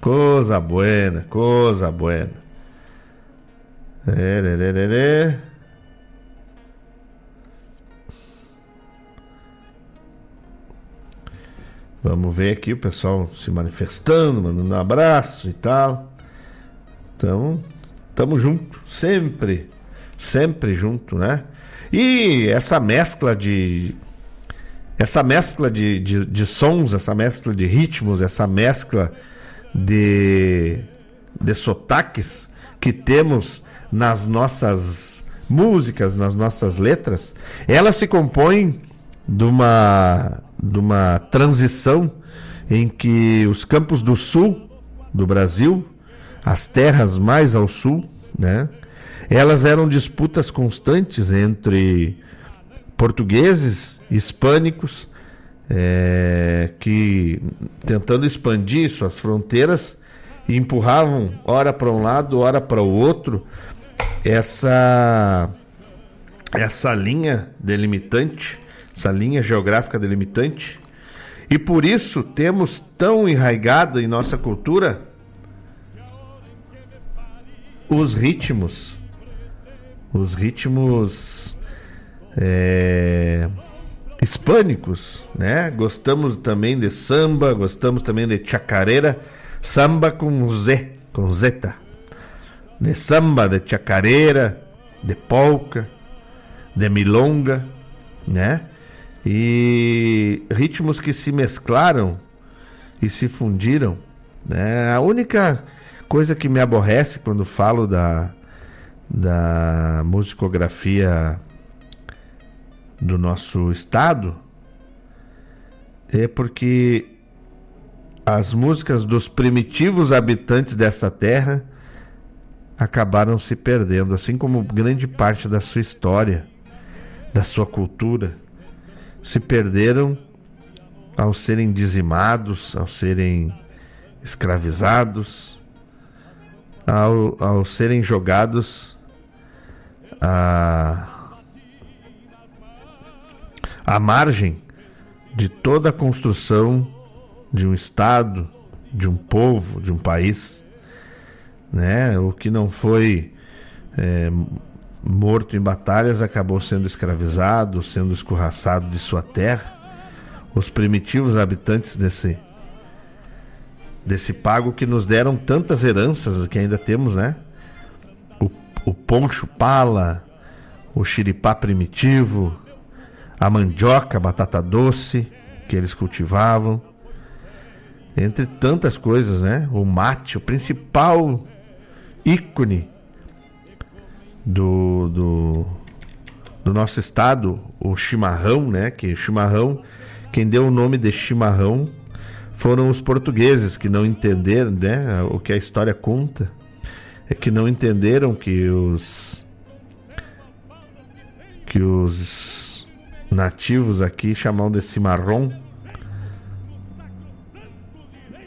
Coisa buena, coisa buena. É. Vamos ver aqui o pessoal se manifestando, mandando um abraço e tal. Então, estamos junto, sempre, sempre junto, né? E essa mescla de essa mescla de, de, de sons, essa mescla de ritmos, essa mescla de, de sotaques que temos nas nossas músicas, nas nossas letras, ela se compõe de uma, de uma transição em que os campos do sul do Brasil, as terras mais ao sul, né, elas eram disputas constantes entre portugueses, hispânicos, é, que tentando expandir suas fronteiras empurravam ora para um lado, ora para o outro, essa essa linha delimitante, essa linha geográfica delimitante. E por isso temos tão enraigado em nossa cultura os ritmos. Os ritmos é, hispânicos, né? Gostamos também de samba, gostamos também de chacareira, samba com Z, com zeta. De samba, de chacareira, de polca, de milonga, né? E ritmos que se mesclaram e se fundiram, né? A única coisa que me aborrece quando falo da da musicografia do nosso estado é porque as músicas dos primitivos habitantes dessa terra acabaram se perdendo, assim como grande parte da sua história, da sua cultura, se perderam ao serem dizimados, ao serem escravizados, ao, ao serem jogados a à margem de toda a construção de um Estado, de um povo, de um país. Né? O que não foi é, morto em batalhas acabou sendo escravizado, sendo escorraçado de sua terra. Os primitivos habitantes desse desse pago que nos deram tantas heranças que ainda temos, né? O, o poncho pala, o xiripá primitivo, a mandioca, a batata doce que eles cultivavam, entre tantas coisas, né? O mate, o principal ícone do, do, do nosso estado, o chimarrão, né? Que chimarrão, quem deu o nome de chimarrão foram os portugueses que não entenderam, né? O que a história conta é que não entenderam que os que os nativos aqui chamavam de cimarrão,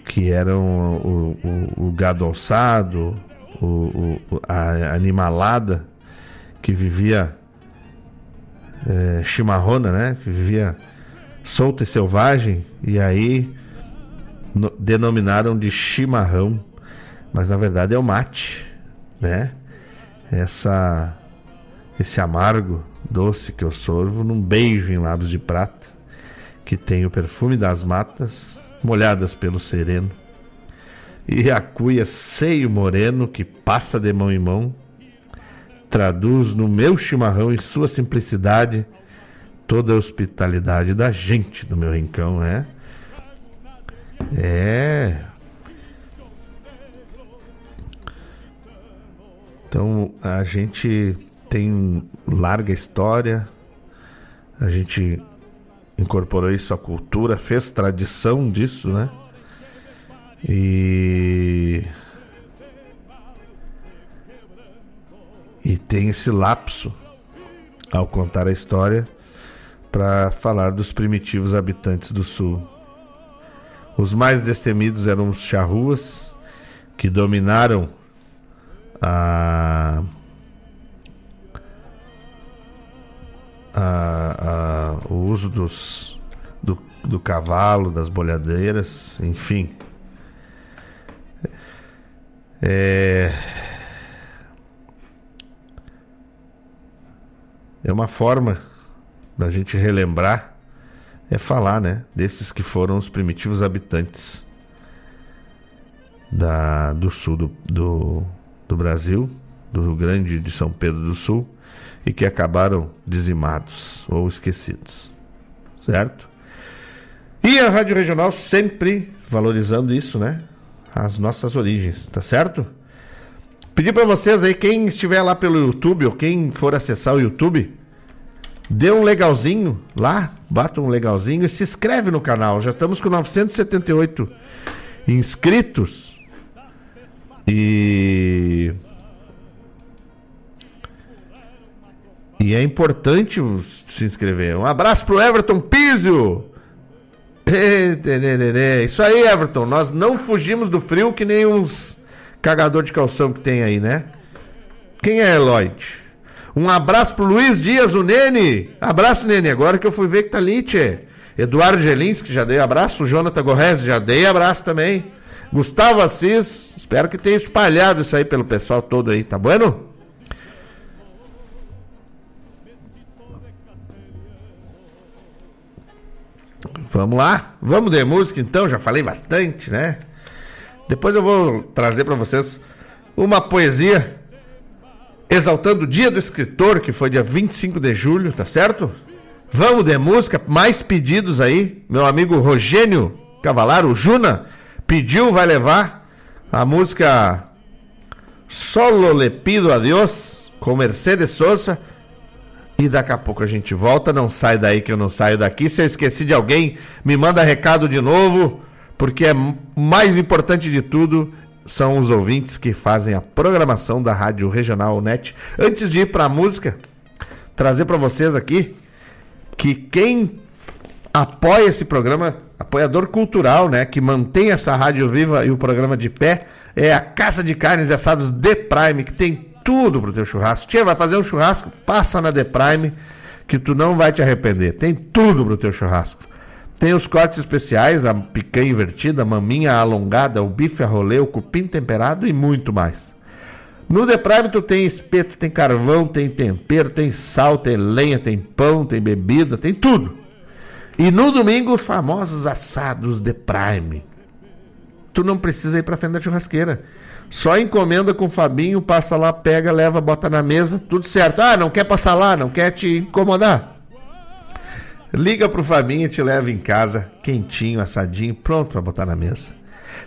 que eram o, o, o gado alçado, o, a animalada que vivia é, chimarrona, né? Que vivia solta e selvagem, e aí no, denominaram de chimarrão, mas na verdade é o mate, né? Essa, esse amargo doce que eu sorvo num beijo em lábios de prata, que tem o perfume das matas molhadas pelo sereno, e a cuia seio moreno que passa de mão em mão, traduz no meu chimarrão e sua simplicidade toda a hospitalidade da gente do meu rincão, né? É. Então a gente tem larga história. A gente incorporou isso à cultura, fez tradição disso, né? E e tem esse lapso ao contar a história para falar dos primitivos habitantes do sul. Os mais destemidos eram os charruas que dominaram a a, a, o uso dos, do, do cavalo, das bolhadeiras, enfim. É, é uma forma da gente relembrar, é falar, né, desses que foram os primitivos habitantes da, do sul do, do, do Brasil, do Rio Grande de São Pedro do Sul e que acabaram dizimados ou esquecidos. Certo? E a Rádio Regional sempre valorizando isso, né? As nossas origens, tá certo? Pedir para vocês aí, quem estiver lá pelo YouTube ou quem for acessar o YouTube, dê um legalzinho lá, bata um legalzinho e se inscreve no canal. Já estamos com 978 inscritos. E E é importante se inscrever. Um abraço pro Everton Pizio. Isso aí, Everton. Nós não fugimos do frio que nem uns cagador de calção que tem aí, né? Quem é Eloyd? Um abraço pro Luiz Dias, o Nene. Abraço, Nene. Agora que eu fui ver que tá ali, tchê. Eduardo Gelinski, já dei abraço. O Jonathan Gorrez, já dei abraço também. Gustavo Assis, espero que tenha espalhado isso aí pelo pessoal todo aí, tá bueno? Vamos lá, vamos de música então, já falei bastante, né? Depois eu vou trazer para vocês uma poesia exaltando o Dia do Escritor, que foi dia 25 de julho, tá certo? Vamos de música, mais pedidos aí. Meu amigo Rogênio Cavalaro, o Juna, pediu, vai levar a música Solo Le Pido a Deus, com Mercedes Sosa. E daqui a pouco a gente volta, não sai daí que eu não saio daqui. Se eu esqueci de alguém, me manda recado de novo, porque é mais importante de tudo são os ouvintes que fazem a programação da Rádio Regional Net. Antes de ir para a música, trazer para vocês aqui que quem apoia esse programa, apoiador cultural, né, que mantém essa rádio viva e o programa de pé, é a Casa de Carnes e Assados The Prime, que tem tudo pro teu churrasco. Tia, vai fazer um churrasco? Passa na The Prime, que tu não vai te arrepender. Tem tudo pro teu churrasco. Tem os cortes especiais, a picanha invertida, a maminha alongada, o bife a rolê, o cupim temperado e muito mais. No The Prime tu tem espeto, tem carvão, tem tempero, tem sal, tem lenha, tem pão, tem bebida, tem tudo. E no domingo os famosos assados The Prime. Tu não precisa ir pra frente da churrasqueira. Só encomenda com o Fabinho, passa lá, pega, leva, bota na mesa, tudo certo. Ah, não quer passar lá, não quer te incomodar? Liga pro Fabinho e te leva em casa, quentinho, assadinho, pronto para botar na mesa.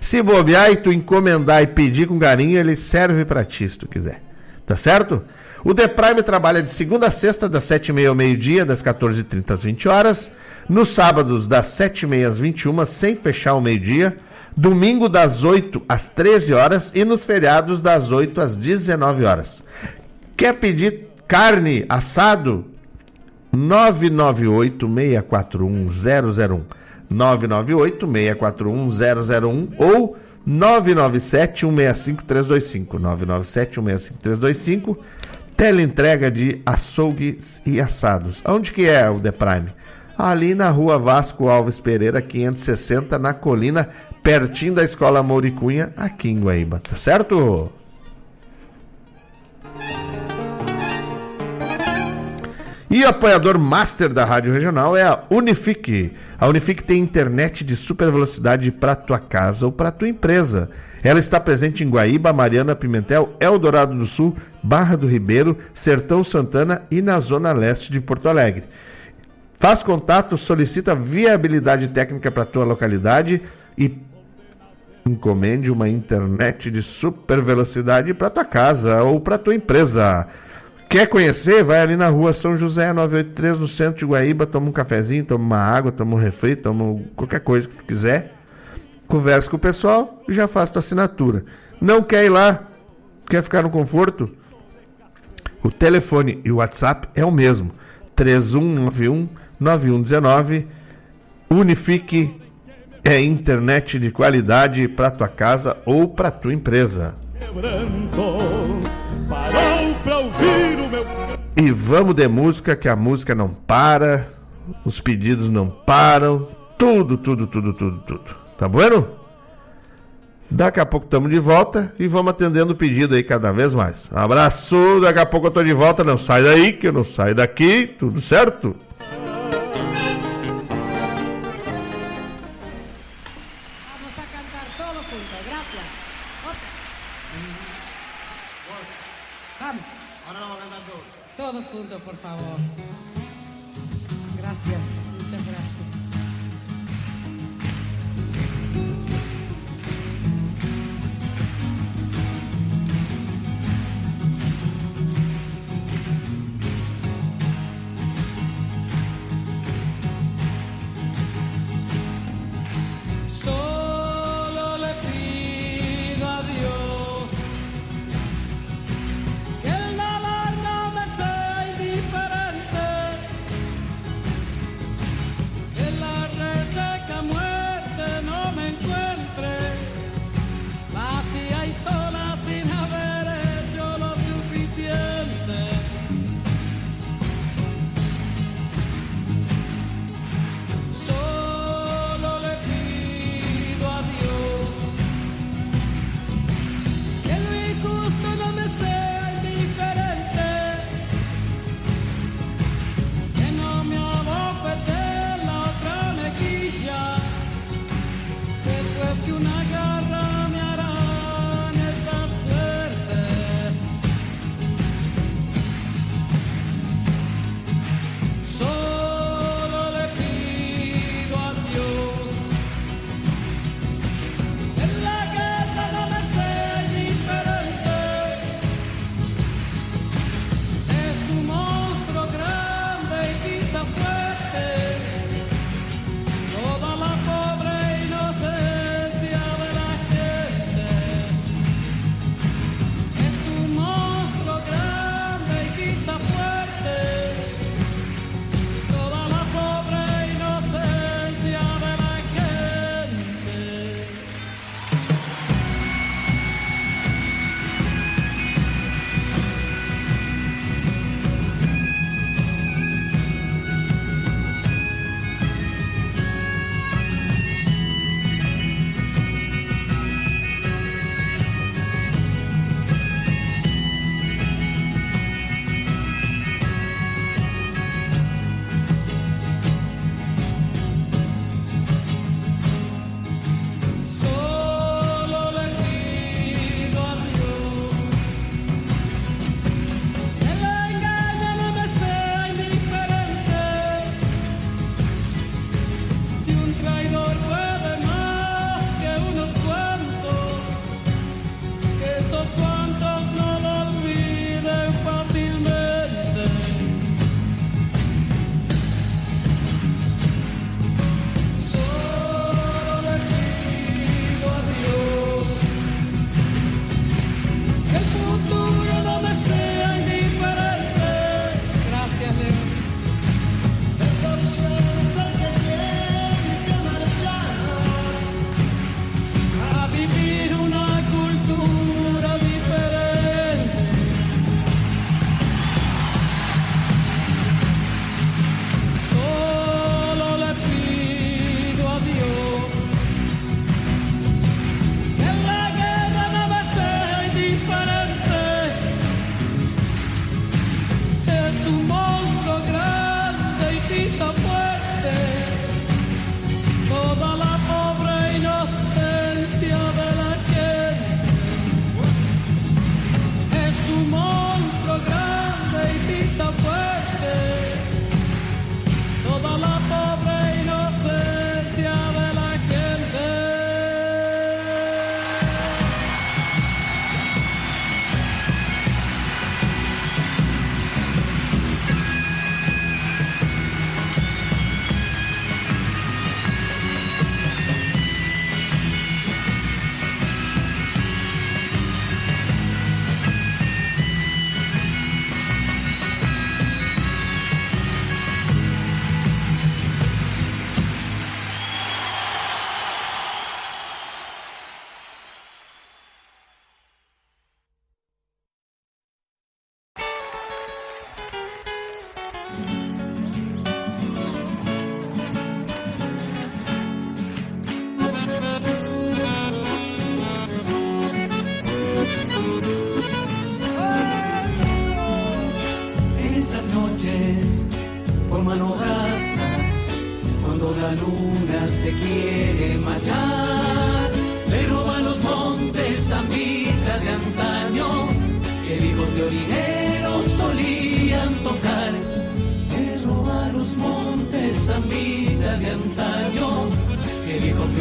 Se bobear e tu encomendar e pedir com carinho, ele serve para ti se tu quiser. Tá certo? O The Prime trabalha de segunda a sexta, das 7h30 ao meio-dia, das 14h30 às 20 horas. Nos sábados, das 7h30 às 21 sem fechar o meio-dia domingo das 8 às 13 horas e nos feriados das 8 às 19 horas. Quer pedir carne assado? 998-641-001 998-641-001 ou 997-165-325 997-165-325 Teleentrega de açougues e assados. Onde que é o The Prime? Ali na rua Vasco Alves Pereira, 560, na colina pertinho da Escola Mouricunha, aqui em Guaíba, tá certo? E o apoiador master da Rádio Regional é a Unifique. A Unifique tem internet de super velocidade para tua casa ou para tua empresa. Ela está presente em Guaíba, Mariana Pimentel, Eldorado do Sul, Barra do Ribeiro, Sertão Santana e na zona leste de Porto Alegre. Faz contato, solicita viabilidade técnica para tua localidade e Encomende uma internet de super velocidade para tua casa ou para tua empresa. Quer conhecer? Vai ali na rua São José 983 no centro de Guaíba, toma um cafezinho, toma uma água, toma um refri, toma qualquer coisa que tu quiser. Conversa com o pessoal e já faz tua assinatura. Não quer ir lá? Quer ficar no conforto? O telefone e o WhatsApp é o mesmo. 3191 9119 Unifique é internet de qualidade para tua casa ou para tua empresa. E vamos de música que a música não para, os pedidos não param, tudo, tudo, tudo, tudo, tudo. Tá bueno? Daqui a pouco estamos de volta e vamos atendendo o pedido aí cada vez mais. Abraço, daqui a pouco eu tô de volta, não sai daí que eu não saio daqui, tudo certo?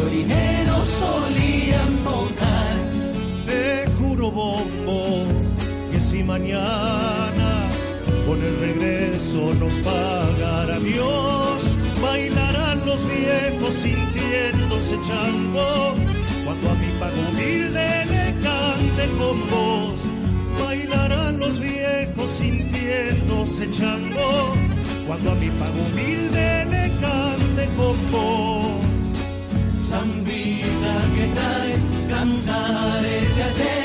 Orineros solían tocar. Te juro, bombo, que si mañana con el regreso nos pagará Dios, bailarán los viejos sintiéndose chango, cuando a mi pago humilde le cante con vos. Bailarán los viejos sintiéndose chango, cuando a mi pago humilde le cante con vos. Zambita que traes cantares de ayer,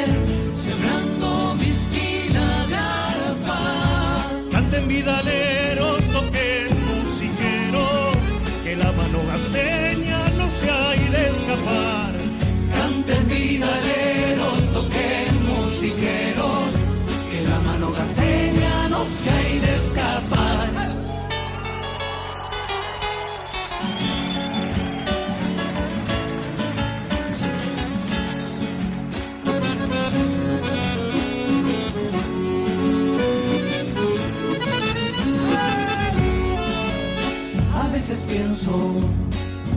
pienso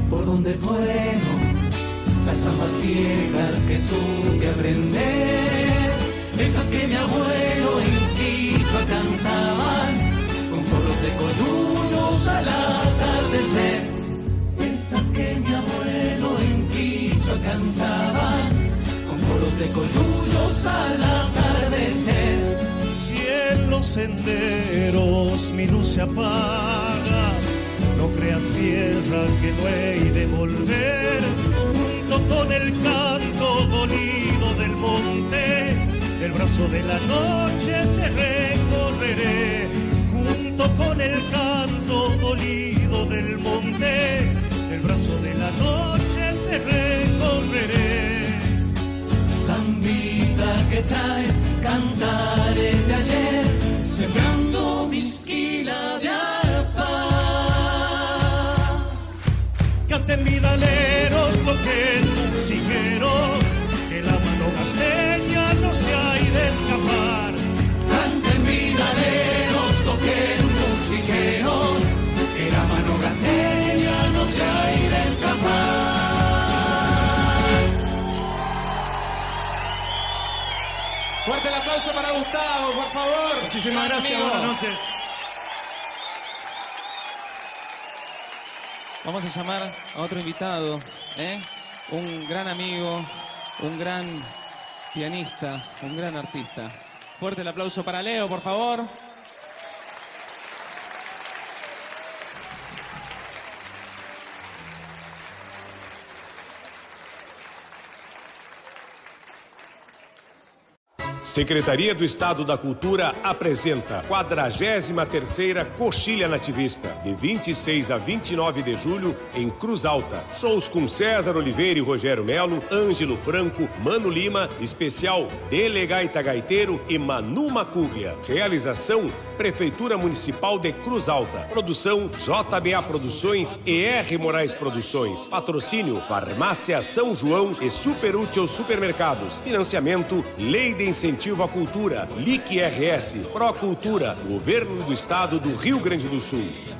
por dónde fueron las zambas viejas que supe aprender, esas que mi abuelo en Quito cantaban con coros de coyunos al atardecer, esas que mi abuelo en Quito cantaba con coros de coyunos al atardecer. Si en los senderos mi luz se apaga, no creas tierra que no he de volver, junto con el canto dolido del monte, el brazo de la noche te recorreré, junto con el canto dolido del monte, el brazo de la noche te recorreré. Zambita que traes cantares de ayer, sembrando Canten vidaleros, toquen musiqueros, que la mano gasteña no se ha de escapar. Canten vidaleros, toquen musiqueros, que la mano gasteña no se ha de escapar. Fuerte el aplauso para Gustavo, por favor. Muchísimas gracias, amigo. buenas noches. Vamos a llamar a otro invitado, ¿eh? un gran amigo, un gran pianista, un gran artista. Fuerte el aplauso para Leo, por favor. Secretaria do Estado da Cultura apresenta 43ª Coxilha Nativista, de 26 a 29 de julho, em Cruz Alta. Shows com César Oliveira e Rogério Melo, Ângelo Franco, Mano Lima, especial Delegaita Gaiteiro e Manu Macuglia. Realização Prefeitura Municipal de Cruz Alta. Produção JBA Produções e R Moraes Produções. Patrocínio Farmácia São João e Super Útil Supermercados. Financiamento Lei de Incentivo à Cultura. LIC RS. Procultura. Governo do Estado do Rio Grande do Sul.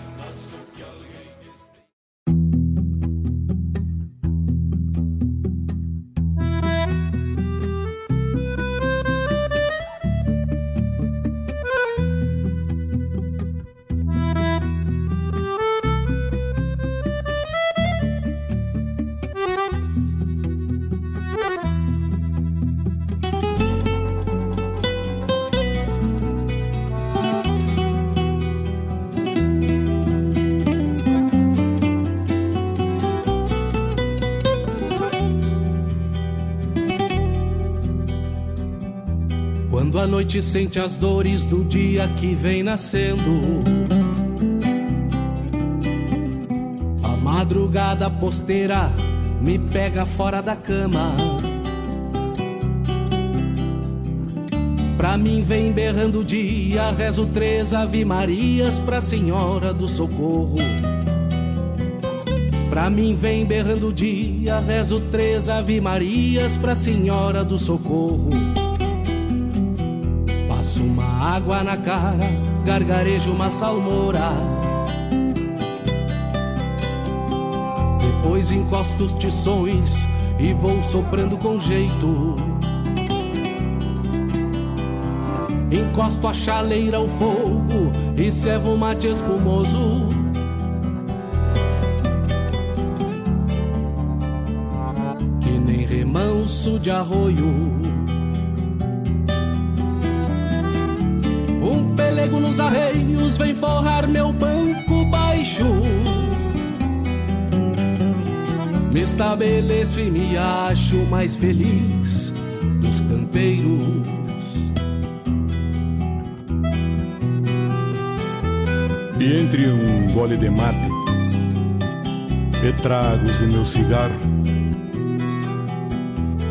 Noite sente as dores do dia que vem nascendo. A madrugada posteira me pega fora da cama. Pra mim vem berrando o dia, rezo três Ave Marias pra Senhora do Socorro. Pra mim vem berrando o dia, rezo três Ave Marias pra Senhora do Socorro. Água na cara, gargarejo uma salmoura. Depois encosto os tições e vou soprando com jeito. Encosto a chaleira ao fogo e servo mate espumoso. Que nem remanso de arroio. Nos arreios vem forrar meu banco baixo. Me estabeleço e me acho mais feliz dos campeiros. E entre um gole de mate e tragos do meu cigarro,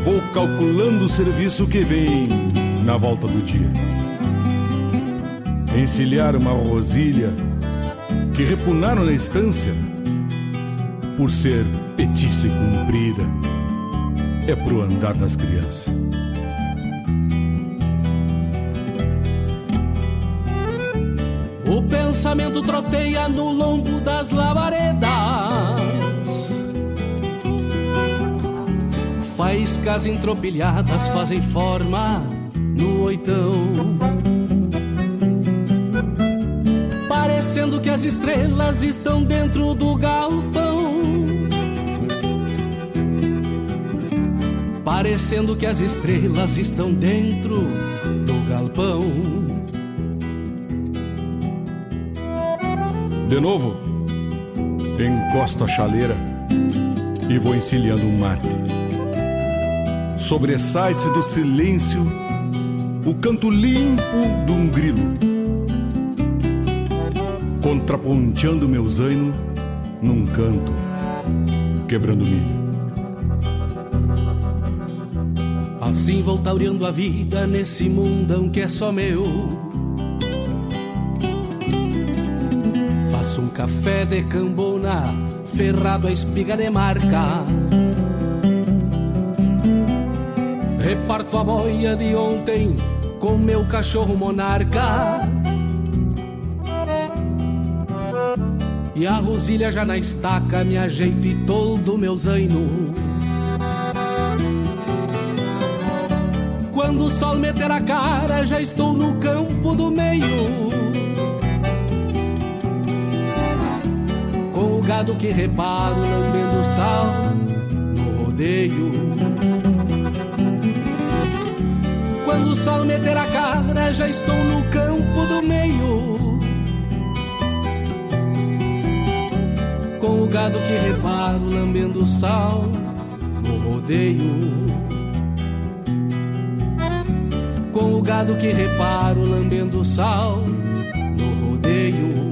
vou calculando o serviço que vem na volta do dia. Encilhar uma rosilha que repunaram na estância por ser petiça e comprida é pro andar das crianças. O pensamento troteia no lombo das lavaredas. Faíscas entropilhadas fazem forma no oitão. Parecendo que as estrelas estão dentro do galpão. Parecendo que as estrelas estão dentro do galpão. De novo, encosto a chaleira e vou encilhando um mate. Sobressai-se do silêncio o canto limpo de um grilo, contraponteando meu zaino num canto, quebrando milho. Assim vou taureando a vida nesse mundão que é só meu. Faço um café de cambona, ferrado a espiga de marca. Reparto a boia de ontem com meu cachorro monarca. E a rosilha já na estaca me ajeito e todo meu zaino. Quando o sol meter a cara, já estou no campo do meio. Com o gado que reparo, lambendo sal no rodeio. Quando o sol meter a cara, já estou no campo do meio. Com o gado que reparo, lambendo sal no rodeio. com o gado que reparo lambendo sal no rodeio.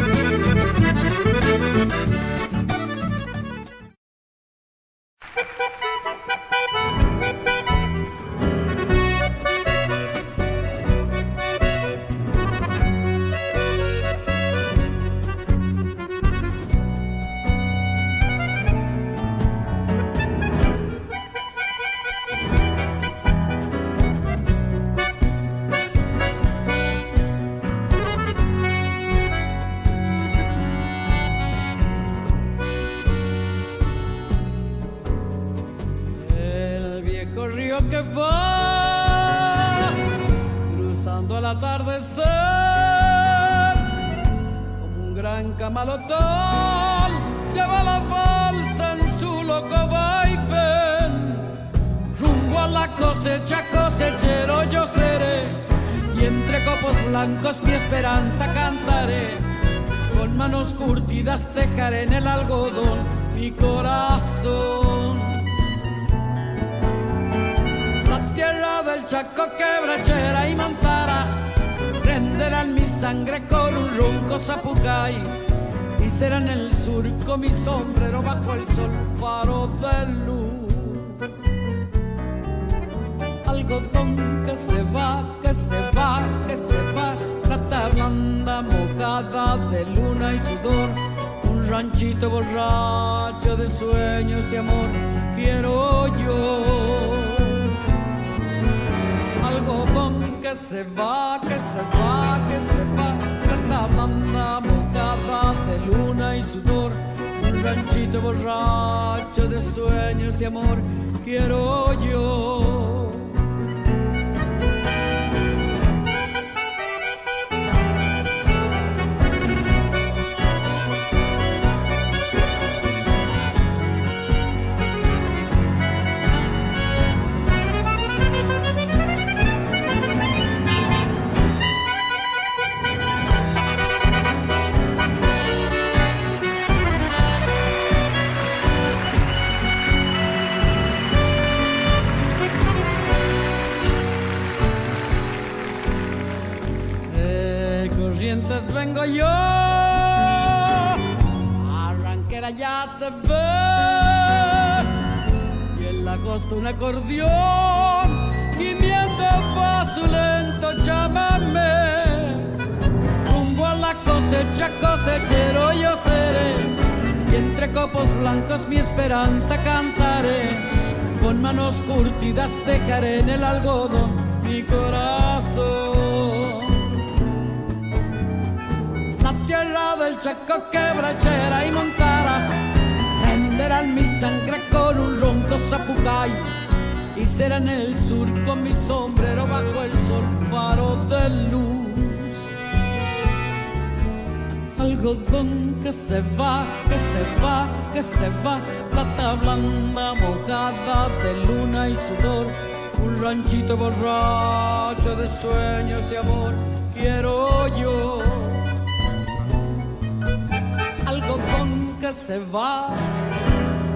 De luna y sudor. Un ranchito borracho de sueños y amor quiero yo. Algodón que se va, que se va, que se va, plata blanda mojada de luna y sudor, un ranchito borracho de sueños y amor, quiero yo. Vengo yo, arranquera ya se ve, y en la costa un acordeón, gimiendo pa' su lento chamamé. Rumbo a la cosecha, cosechero yo seré, y entre copos blancos mi esperanza cantaré, con manos curtidas dejaré en el algodón mi corazón. La tierra del Chaco quebrachera y montaras prenderán mi sangre con un ronco zapucay. Y será en el sur con mi sombrero bajo el sol faro de luz. Algodón que se va, que se va, que se va, plata blanda mojada de luna y sudor, un ranchito borracho de sueños y amor, quiero yo que se va,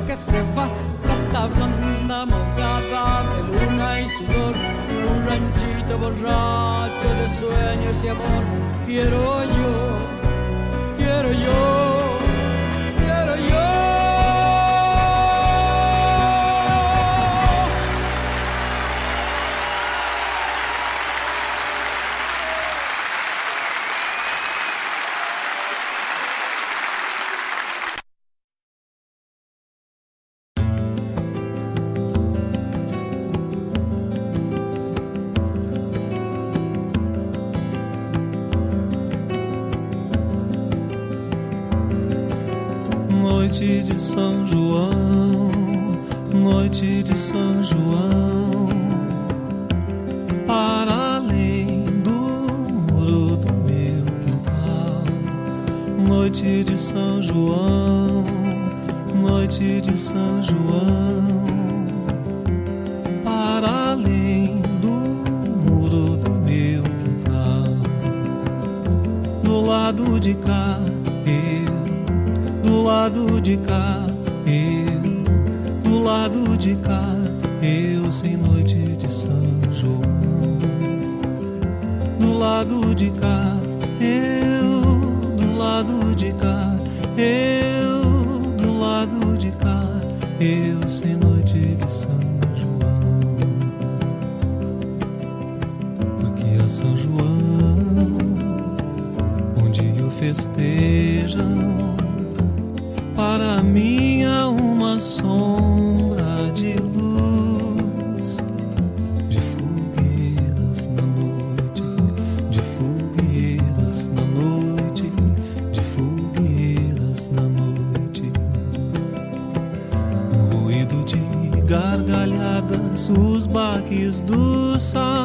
que se va, plata blanda mojada de luna y sudor, un ranchito borracho de sueños y amor, quiero yo, quiero yo, São João, noite de São João, para além do muro do meu quintal. Noite de São João, noite de São João, para além do muro do meu quintal. Do lado de cá, eu lado de cá, eu, do lado de cá, eu sem noite de São João. Do lado de cá, eu, do lado de cá, eu, do lado de cá, eu sem noite de São João. Porque a São João, onde o festejam para mim há uma sombra de luz, de fogueiras na noite, de fogueiras na noite, de fogueiras na noite. Ruído de gargalhadas, os baques do sal.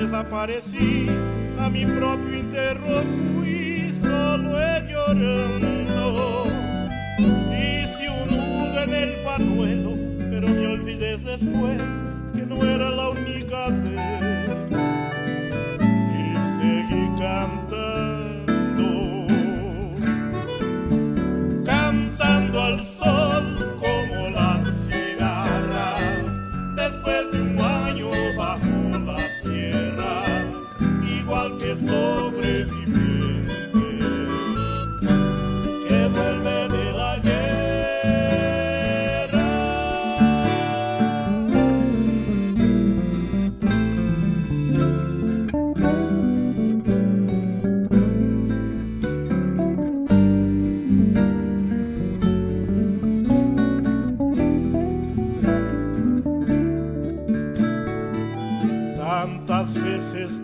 desaparecí, a mi propio enterro fui, solo he llorando. Hice un nudo en el panuelo, pero me olvidé después que no era la única vez. Y seguí cantando.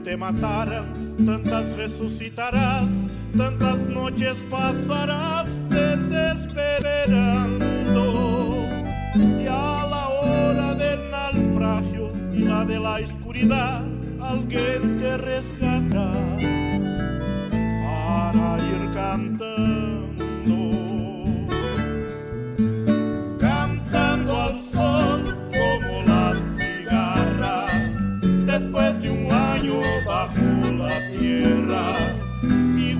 te mataran, tantas resucitarás, tantas noches pasarás desesperando. Y a la hora del naufragio y la de la oscuridad, alguien te rescatará para ir cantando.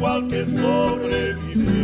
qualche sopravvivenza.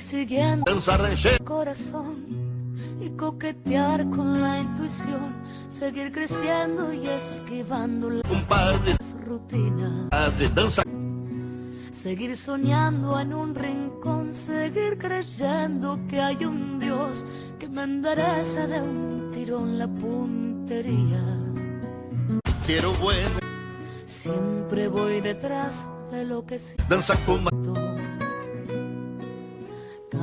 Seguir siguiendo rancheiro. corazón y coquetear con la intuición, seguir creciendo y esquivando las rutinas, padre, dança seguir soñando en un rincón, seguir creyendo que hay un Dios que me endereza de un tirón la puntería. Quiero bueno, Siempre voy detrás de lo que siento. dança como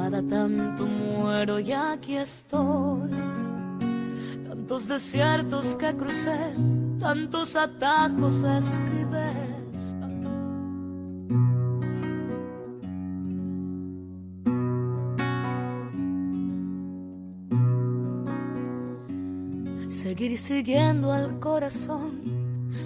Cada tanto muero y aquí estoy. Tantos desiertos que crucé, tantos atajos esquivé. Seguir siguiendo al corazón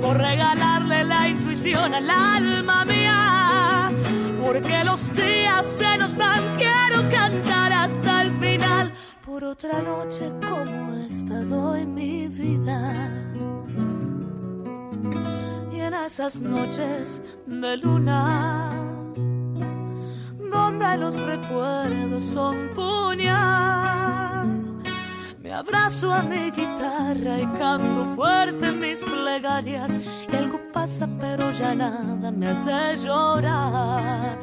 por regalarle la intuición al alma mía. Porque los días se nos van, quiero cantar hasta el final. Por otra noche como esta doy mi vida. Y en esas noches de luna, donde los recuerdos son puñal, me abrazo a mi guitarra y canto fuerte mis plegarias. Y algo pasa, pero ya nada me hace llorar.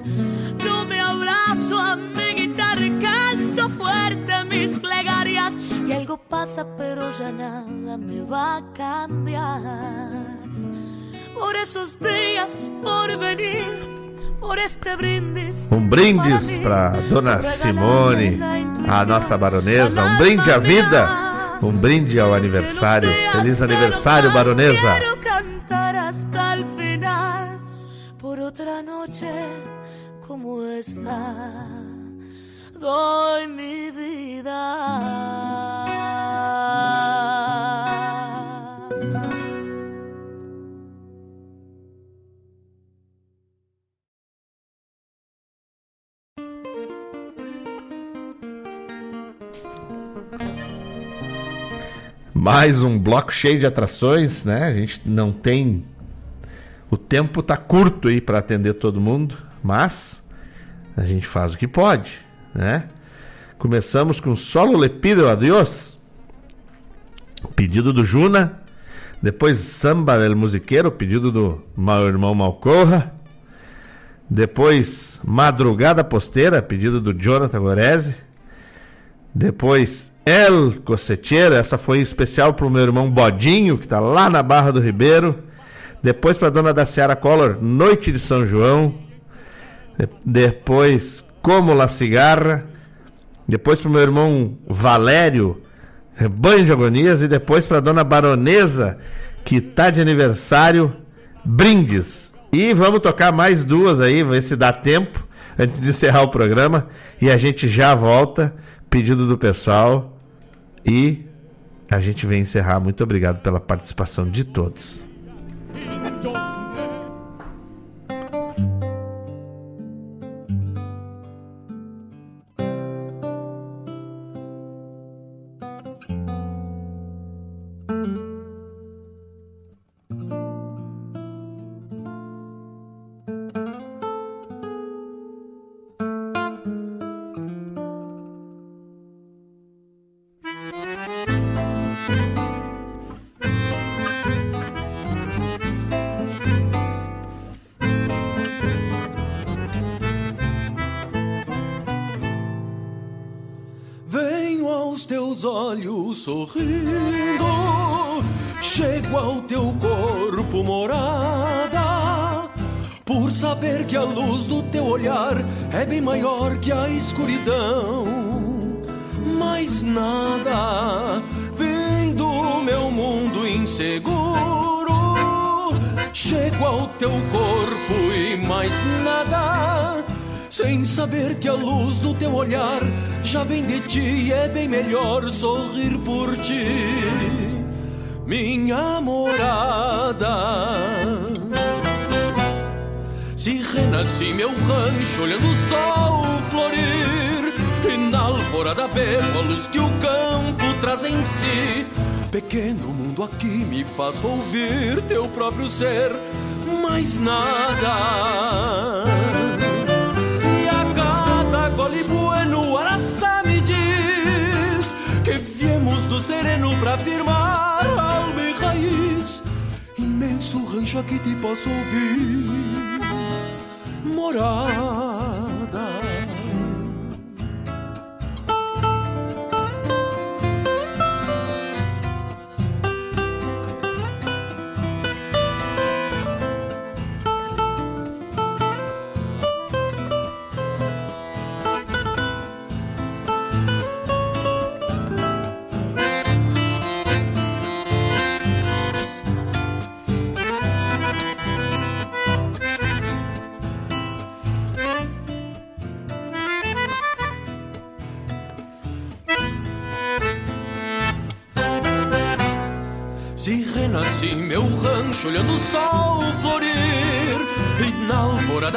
Yo me abrazo a mi guitarra y canto fuerte mis plegarias. Y algo pasa, pero ya nada me va a cambiar. Por esos días, por venir. Um brindis para Dona Simone, a nossa baronesa. Um brinde à vida. Um brinde ao aniversário. Feliz aniversário, baronesa. Por otra noche como esta. Doy mi vida. Mais um bloco cheio de atrações, né? A gente não tem. O tempo tá curto aí para atender todo mundo, mas a gente faz o que pode, né? Começamos com Solo Le Pido Adiós, pedido do Juna. Depois Samba del Musiqueiro, pedido do meu irmão Malcorra. Depois Madrugada Posteira, pedido do Jonathan Gorese. Depois El Cosseteiro, essa foi especial para o meu irmão Bodinho, que está lá na Barra do Ribeiro. Depois para dona da Seara Collor, Noite de São João. De- Depois Como La Cigarra. Depois para o meu irmão Valério, Rebanho de Agonias. E depois para dona Baronesa, que tá de aniversário, Brindes. E vamos tocar mais duas aí, ver se dá tempo, antes de encerrar o programa. E a gente já volta, pedido do pessoal. E a gente vem encerrar. Muito obrigado pela participação de todos. É bem melhor sorrir por ti, minha morada. Se renasci meu rancho olhando o sol florir E na alvorada bebo a luz que o campo traz em si Pequeno mundo aqui me faz ouvir teu próprio ser Mais nada pra firmar alma e raiz Imenso rancho aqui te posso ouvir morada.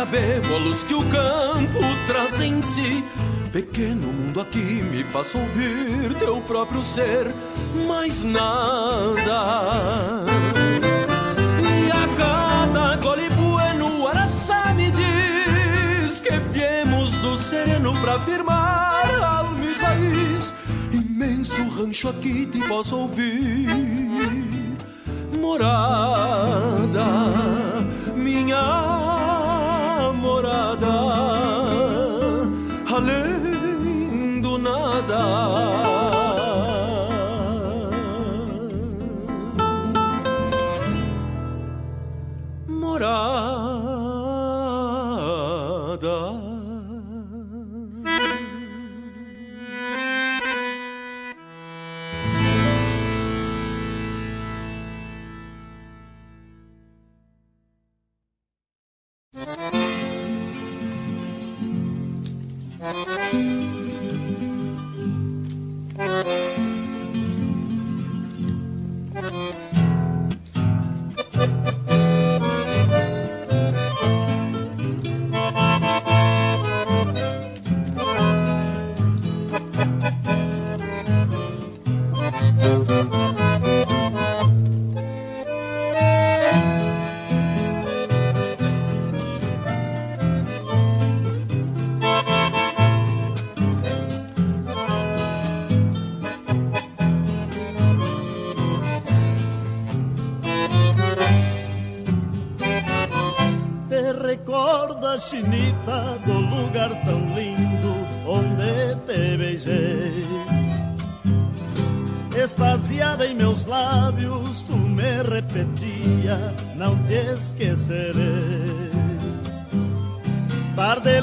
Bebo que o campo traz em si. Pequeno mundo aqui me faz ouvir teu próprio ser Mais nada. E a cada gole bueno araçá me diz Que viemos do sereno pra firmar alma e raiz. Imenso rancho aqui te posso ouvir morada, minha chinita, do lugar tão lindo onde te beijei. Extasiada em meus lábios, tu me repetia, não te esquecerei. Tarde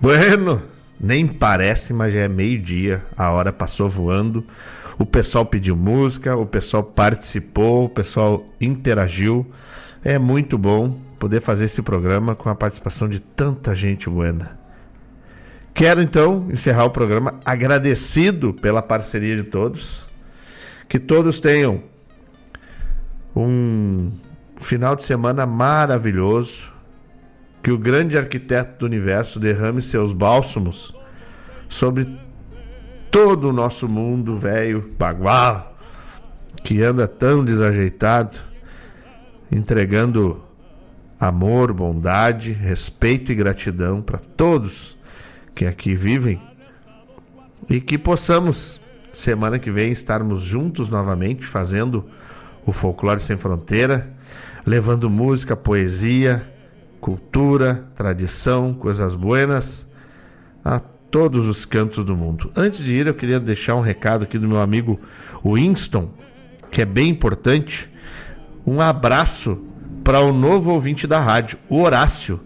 Bueno, nem parece, mas já é meio-dia, a hora passou voando. O pessoal pediu música, o pessoal participou, o pessoal interagiu. É muito bom poder fazer esse programa com a participação de tanta gente buena. Quero então encerrar o programa agradecido pela parceria de todos. Que todos tenham um final de semana maravilhoso. Que o grande arquiteto do universo derrame seus bálsamos sobre todo o nosso mundo velho, bagual, que anda tão desajeitado, entregando amor, bondade, respeito e gratidão para todos que aqui vivem e que possamos semana que vem estarmos juntos novamente fazendo o Folclore Sem Fronteira, levando música, poesia, cultura, tradição, coisas buenas a todos os cantos do mundo. Antes de ir, eu queria deixar um recado aqui do meu amigo Winston, que é bem importante. Um abraço para o novo ouvinte da rádio, o Horácio,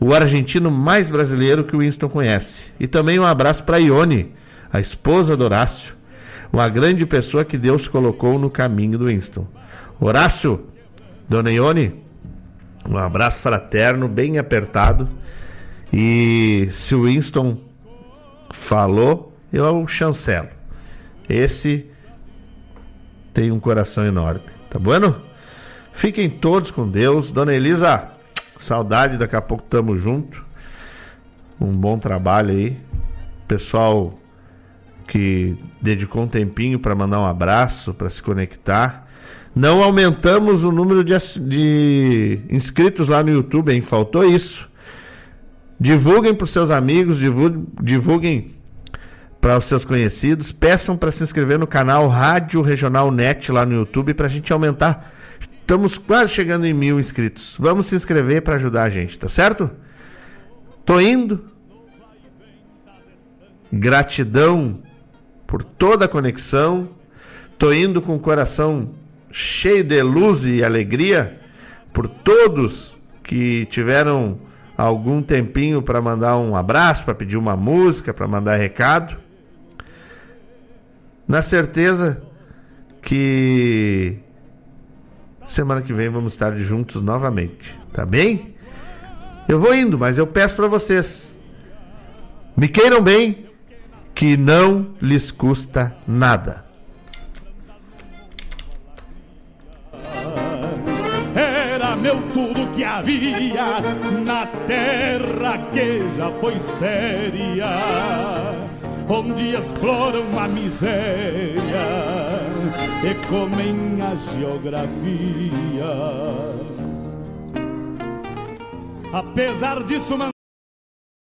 o argentino mais brasileiro que o Winston conhece. E também um abraço para Ione, a esposa do Horácio, uma grande pessoa que Deus colocou no caminho do Winston. Horácio, dona Ione, um abraço fraterno, bem apertado. E se o Winston falou, eu chancelo. Esse tem um coração enorme. Tá bueno? Fiquem todos com Deus. Dona Elisa, saudade, daqui a pouco tamo junto. Um bom trabalho aí. Pessoal que dedicou um tempinho para mandar um abraço, para se conectar. Não aumentamos o número de, de inscritos lá no YouTube, hein? Faltou isso. Divulguem para os seus amigos, divulguem, divulguem para os seus conhecidos. Peçam para se inscrever no canal Rádio Regional Net lá no YouTube para a gente aumentar. Estamos quase chegando em mil inscritos. Vamos se inscrever para ajudar a gente, tá certo? Tô indo. Gratidão por toda a conexão. Tô indo com o coração cheio de luz e alegria por todos que tiveram algum tempinho para mandar um abraço, para pedir uma música, para mandar recado. Na certeza que semana que vem vamos estar juntos novamente, tá bem? Eu vou indo, mas eu peço para vocês, me queiram bem, que não lhes custa nada. Meu tudo que havia na terra que já foi séria, onde exploram a miséria e comem a geografia. Apesar disso,